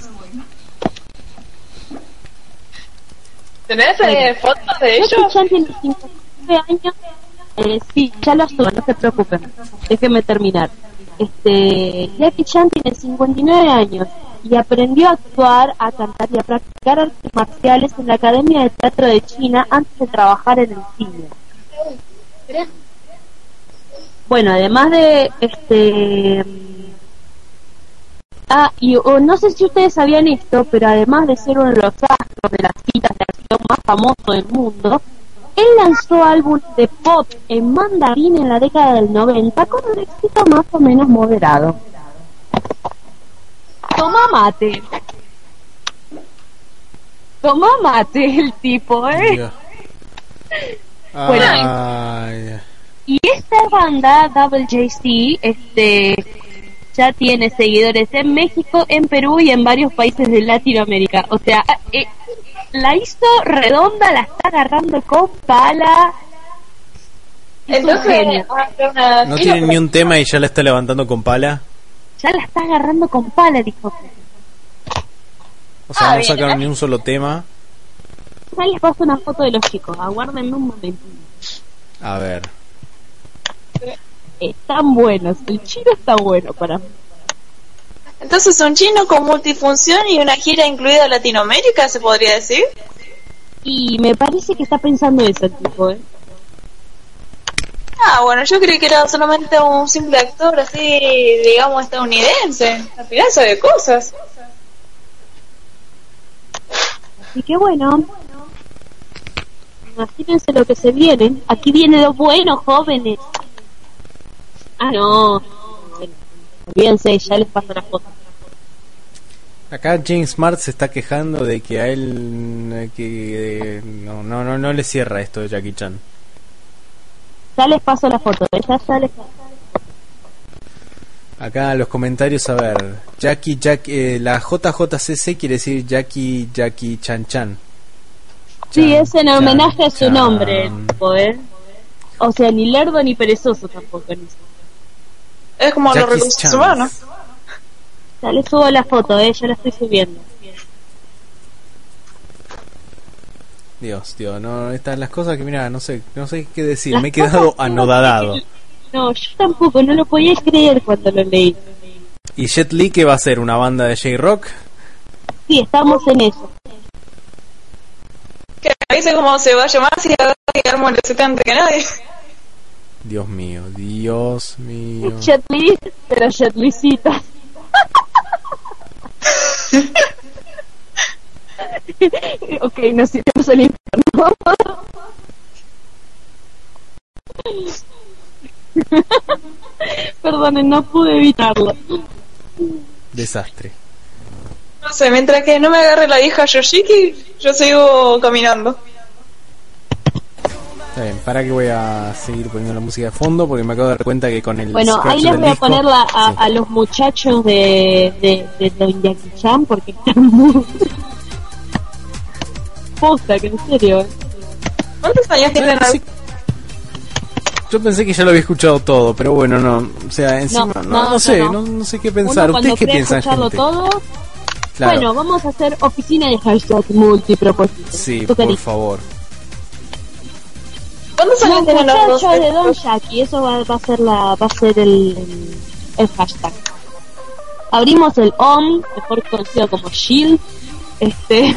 ¿Tenés eh, fotos de Jackie ellos? Chan tiene 59 años. Eh, sí, ya lo subo, no se preocupen. Déjenme terminar. Este, Jackie Chan tiene 59 años y aprendió a actuar, a cantar y a practicar artes marciales en la Academia de Teatro de China antes de trabajar en el cine. Bueno, además de este Ah, y o no sé si ustedes sabían esto, pero además de ser uno de los astros de las citas de acción más famosos del mundo, él lanzó álbumes de pop en mandarín en la década del 90 con un éxito más o menos moderado. Toma mate. Toma mate el tipo, ¿eh? (laughs) Bueno. Y esta banda, Double JC, este, ya tiene seguidores en México, en Perú y en varios países de Latinoamérica. O sea, eh, la hizo redonda, la está agarrando con pala. Es un Entonces, una- ¿No tiene ni un tema y ya la está levantando con pala? Ya la está agarrando con pala, dijo. O sea, Ah, no sacaron ¿eh? ni un solo tema. Ya les paso una foto de los chicos, aguárdenme un momento. A ver. Están buenos, el chino está bueno para mí. Entonces, un chino con multifunción y una gira incluida en Latinoamérica, se podría decir. Y me parece que está pensando eso tipo, ¿eh? Ah, bueno, yo creí que era solamente un simple actor así, digamos, estadounidense. Al final sabe cosas. Así que bueno, imagínense lo que se viene. Aquí viene los buenos jóvenes. Ah, no. Olvídense, ya les paso la foto. Acá James Smart se está quejando de que a él eh, que eh, no, no, no, no le cierra esto de Jackie Chan. Ya les paso la foto. ¿eh? Ya, ya les paso. Acá los comentarios, a ver, Jackie, Jack, eh, la JJCC quiere decir Jackie, Jackie Chan Chan. Sí, es en Chan, homenaje a su Chan. nombre, ¿eh? O sea, ni lerdo ni perezoso tampoco. Ni Es como los recursos humanos. Ya le subo la foto, eh, yo la estoy subiendo. Dios, Dios, no, estas las cosas que mira, no sé, no sé qué decir, Las me he quedado que- anodadado. No, yo tampoco, no lo podía creer cuando lo leí. ¿Y Jet Li qué va a ser? ¿Una banda de J-Rock? Sí, estamos en eso. Que dice cómo se va a llamar si va a quedar más antes que nadie. Dios mío, Dios mío. Jet Li, pero Jet Licita. ok, nos iremos al infierno. Perdonen, no pude evitarlo. Desastre. No sé, mientras que no me agarre la hija Yoshiki, yo sigo caminando. Está bien, para que voy a seguir poniendo la música de fondo porque me acabo de dar cuenta que con el Bueno, ahí les voy a disco- poner la- a, Sí. a los muchachos de, de, de Don Jackie Chan porque están muy... (laughs) Posta, que en serio. eh. ¿Cuántos años tienen? Sí. Yo pensé que ya lo había escuchado todo, pero bueno, no, o sea, encima, no, no, no, sé, no. no, no sé qué pensar. Uno ¿Ustedes qué piensan, escucharlo gente? todo, Claro. bueno, vamos a hacer oficina de hashtag multipropósito. Sí, ¿Tú por favor. ¿Cuántos años tienen los dos? de Don Jackie, eso va, va a ser la, va a ser el, el, hashtag. Abrimos el OM, mejor conocido como Shield, este,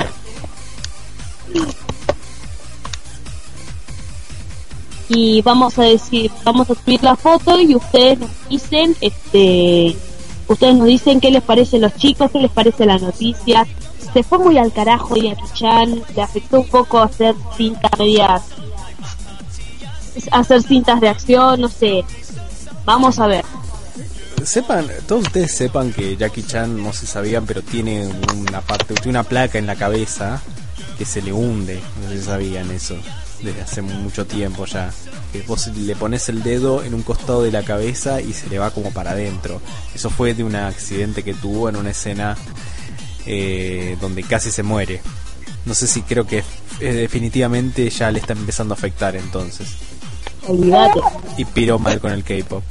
y vamos a decir, vamos a subir la foto y ustedes nos dicen, este, ustedes nos dicen qué les parece los chicos, qué les parece la noticia. Se fue muy al carajo Jackie Chan, le afectó un poco hacer cintas medias hacer cintas de acción, no sé. Vamos a ver. Sepan, todos ustedes sepan que Jackie Chan no se sabían, pero tiene una parte, tiene una placa en la cabeza que se le hunde. No si sabían eso desde hace mucho tiempo ya. Que vos le pones el dedo en un costado de la cabeza y se le va como para adentro. Eso fue de un accidente que tuvo en una escena eh, donde casi se muere. No sé si creo que definitivamente ya le está empezando a afectar entonces. Olvídate. Y piró mal con el K-pop.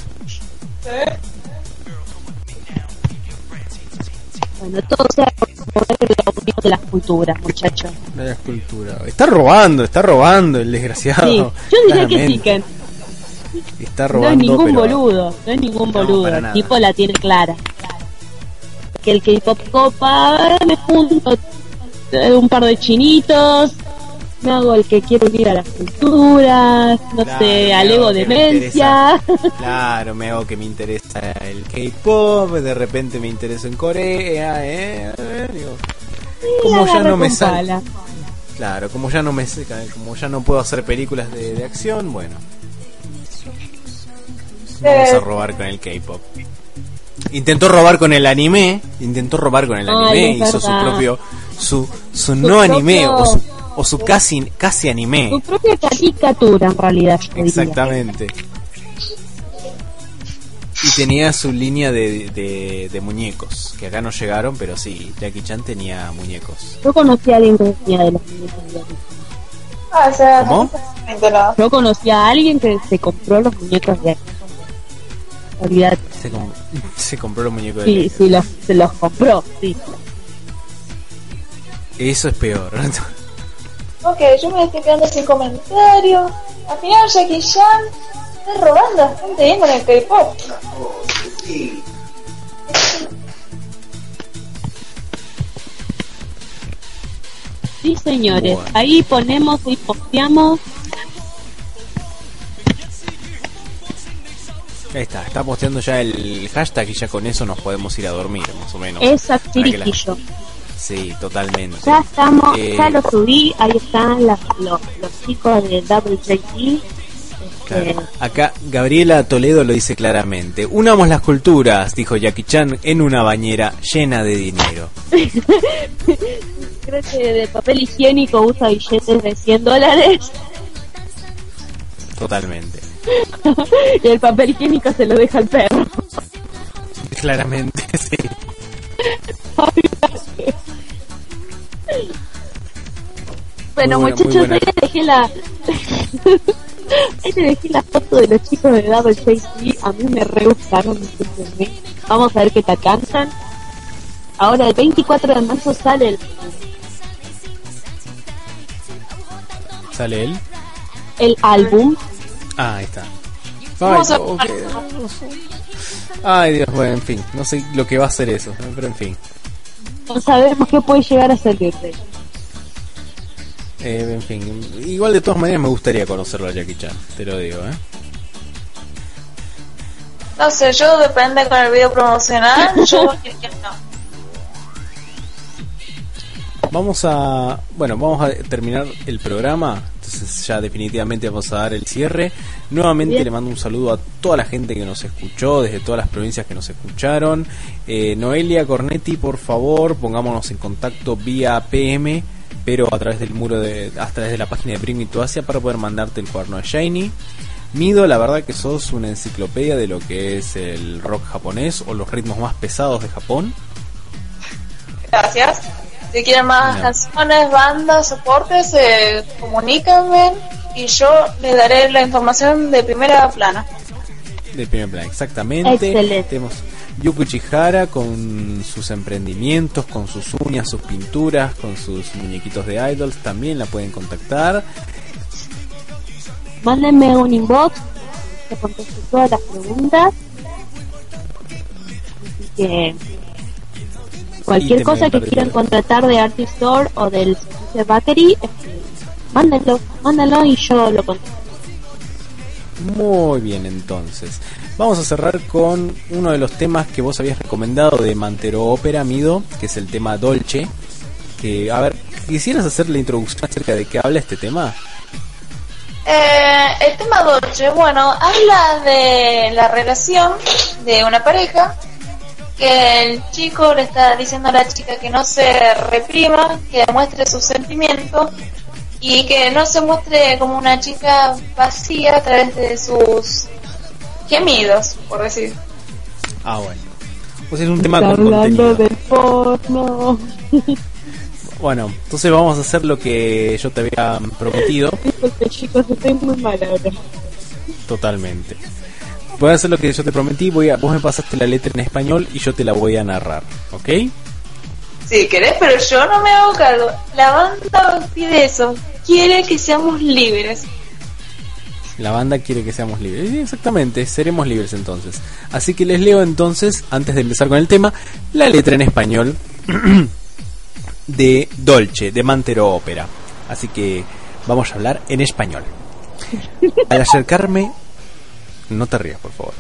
Bueno, todo sea por la unión de las culturas, muchachos. De la escultura. Está robando, está robando el desgraciado. Sí, yo diría que sí, que Está no robando, es ningún pero boludo, no es ningún boludo. el tipo la tiene clara. Que el K-pop copa, me junto eh, un par de chinitos, me hago el que quiero unir a las culturas, no Claro, sé, alego que me demencia. (laughs) Claro, me hago que me interesa el K-pop, de repente me intereso en Corea, eh, eh, digo, como ya no me sale, claro, como ya no me como ya no puedo hacer películas de, de acción, bueno, vamos a robar con el K-pop. Intentó robar con el anime, intentó robar con el anime, hizo su propio, su, su no anime o su, o su casi, casi anime. Su propia caricatura, en realidad. Exactamente. Y tenía su línea de, de, de muñecos, que acá no llegaron, pero sí, Jackie Chan tenía muñecos. Yo conocí a alguien que tenía de los muñecos de Jackie Ah, o sea, ¿Cómo? no. Yo conocí a alguien que se compró los muñecos de Jackie Olvídate. Se, com- (laughs) se compró los muñecos de Sí, Jackie. sí, los, se los compró, sí. Eso es peor. (laughs) Ok, yo me estoy quedando sin comentario. Al final Jackie Chan está robando bastante bien con el K-pop. Sí, señores. Bueno. Ahí ponemos y posteamos. Ahí está, está posteando ya el hashtag y ya con eso nos podemos ir a dormir, más o menos. Exacto, Sí, totalmente. Ya estamos, Eh, ya lo subí. Ahí están las- los, los chicos de WJT. Claro. Acá Gabriela Toledo lo dice claramente. Unamos las culturas, dijo Jackie Chan, en una bañera llena de dinero. (laughs) Creo que de papel higiénico usa billetes de 100 dólares Totalmente. (laughs) y el papel higiénico se lo deja al perro. Claramente, sí. (laughs) Bueno, buena, muchachos, ahí les dejé la. (laughs) Que elegir la foto de los chicos de Double JC. A mí me re gustaron. Vamos a ver qué te cantan. Ahora, el 24 de marzo sale el, ¿Sale él? el álbum. Ah, ahí está. Ay, Vamos a- ok. Ay, Dios, bueno, en fin. No sé lo que va a ser eso, pero en fin. No sabemos qué puede llegar a salir de. Eh, en fin. Igual de todas maneras me gustaría conocerlo a Jackie Chan, te lo digo, ¿eh? No sé, yo depende con el video promocional. (laughs) Yo que no. Vamos a, bueno, vamos a terminar el programa. Entonces ya definitivamente vamos a dar el cierre. Nuevamente Bien. le mando un saludo a toda la gente que nos escuchó, desde todas las provincias que nos escucharon. Eh, Noelia Cornetti, por favor, pongámonos en contacto vía PM, pero a través del muro de, a través de la página de Bring Me to Asia para poder mandarte el cuaderno de Shiny. Mido, la verdad que sos una enciclopedia de lo que es el rock japonés o los ritmos más pesados de Japón. Gracias. Si quieren más No. canciones, bandas, soportes, eh, comuníquenme y yo les daré la información de primera plana. De primer plan, exactamente. Excelente. Tenemos Yuko Chihara con sus emprendimientos, con sus uñas, sus pinturas, con sus muñequitos de idols. También la pueden contactar. Mándenme un inbox. Que contesto todas las preguntas. Así que. Cualquier cosa que quieran contratar de Artist Store o del de Battery, este, mándenlo, mándenlo y yo lo contesto. Muy bien, entonces. Vamos a cerrar con uno de los temas que vos habías recomendado de Mantero Ópera, Mido, que es el tema Dolce. Que, a ver, ¿quisieras hacer la introducción acerca de qué habla este tema? Eh, el tema Dolce, bueno, habla de la relación de una pareja que el chico le está diciendo a la chica que no se reprima, que demuestre sus sentimientos y que no se muestre como una chica vacía a través de sus gemidos, por decir. Ah, bueno. Pues es un tema Está con hablando contenido. del porno. (laughs) Bueno, entonces vamos a hacer lo que yo te había prometido. Disculpe chicos, estoy muy mala ahora. Totalmente. Voy a hacer lo que yo te prometí. Voy a, vos me pasaste la letra en español y yo te la voy a narrar, ¿ok? Si querés, pero yo no me hago cargo. La banda pide eso, quiere que seamos libres. La banda quiere que seamos libres. Sí, exactamente, seremos libres entonces. Así que les leo entonces, antes de empezar con el tema, la letra en español (clears throat) de Dolce, de Mantero Ópera. Así que vamos a hablar en español. Al acercarme... No te rías, por favor.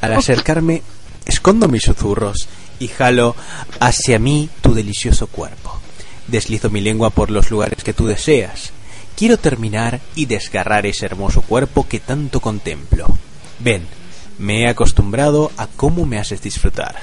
Al acercarme, escondo mis susurros y jalo hacia mí tu delicioso cuerpo. Deslizo mi lengua por los lugares que tú deseas. Quiero terminar y desgarrar ese hermoso cuerpo que tanto contemplo. Ven, me he acostumbrado a cómo me haces disfrutar.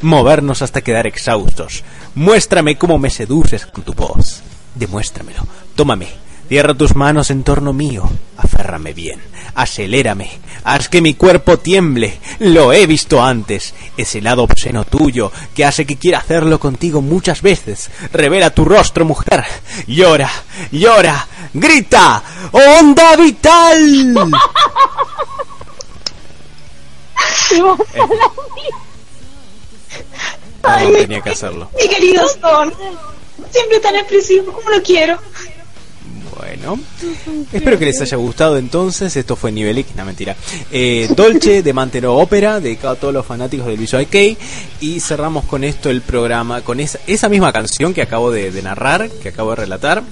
Movernos hasta quedar exhaustos. Muéstrame cómo me seduces con tu voz. Demuéstramelo. Tómame. Cierra tus manos en torno mío. Aférrame bien. Acelérame. Haz que mi cuerpo tiemble. Lo he visto antes. Ese lado obsceno tuyo que hace que quiera hacerlo contigo muchas veces. Revela tu rostro, mujer. Llora, llora, grita. ¡Onda vital! No, no tenía que hacerlo. Mi querido Son, siempre tan expresivo, como lo quiero. Bueno, espero que les haya gustado entonces. Esto fue Nivel X, no mentira. Eh, Dolce de Mantero Ópera, dedicado a todos los fanáticos del Visual Kei. Y cerramos con esto el programa, con esa, esa misma canción que acabo de, de narrar, que acabo de relatar.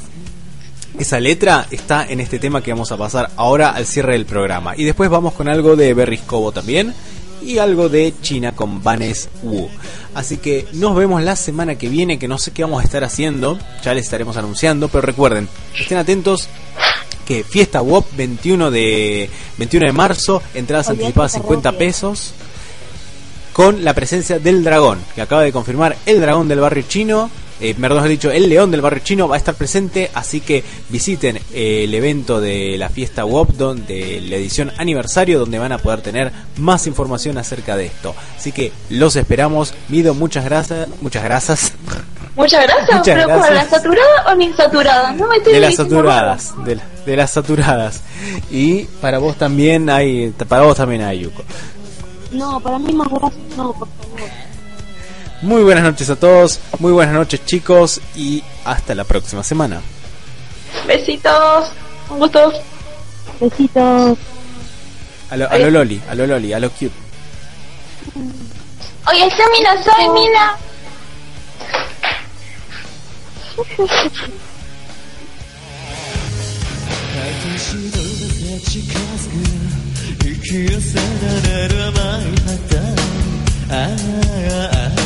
Esa letra está en este tema que vamos a pasar ahora al cierre del programa. Y después vamos con algo de Berry Cobo también. Y algo de China con Vanes Wu. Así que nos vemos la semana que viene, que no sé qué vamos a estar haciendo. Ya les estaremos anunciando. Pero recuerden, estén atentos que Fiesta WOP 21 de, 21 de marzo, entradas anticipadas que 50 roque. pesos. Con la presencia del dragón, que acaba de confirmar el dragón del barrio chino eh, perdón, dicho, el León del Barrio Chino va a estar presente, así que visiten eh, el evento de la fiesta WOP, de la edición aniversario, donde van a poder tener más información acerca de esto. Así que los esperamos. Mido, muchas gracias. Muchas gracias. Muchas gracias, muchas pero gracias. ¿La saturada o la insaturada? No me estoy de las saturadas, de, la, de las saturadas. Y para vos también hay, para vos también hay Yuko. No, para mí más gracias, no, por favor. Muy buenas noches a todos, muy buenas noches chicos y hasta la próxima semana. Besitos, un gusto. Besitos. A lo, loli, a lo loli, a lo cute. Oye, soy Mila, soy Mila. (laughs)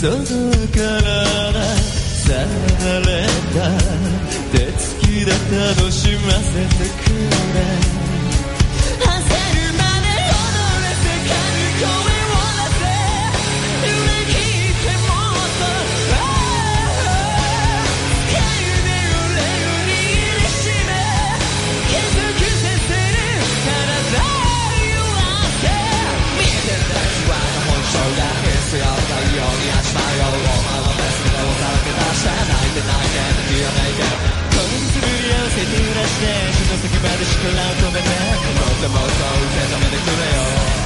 続からな。さられた手つきで楽しませてくれ。してその先まで思考を止めてもっともっと受け止めてくれよ。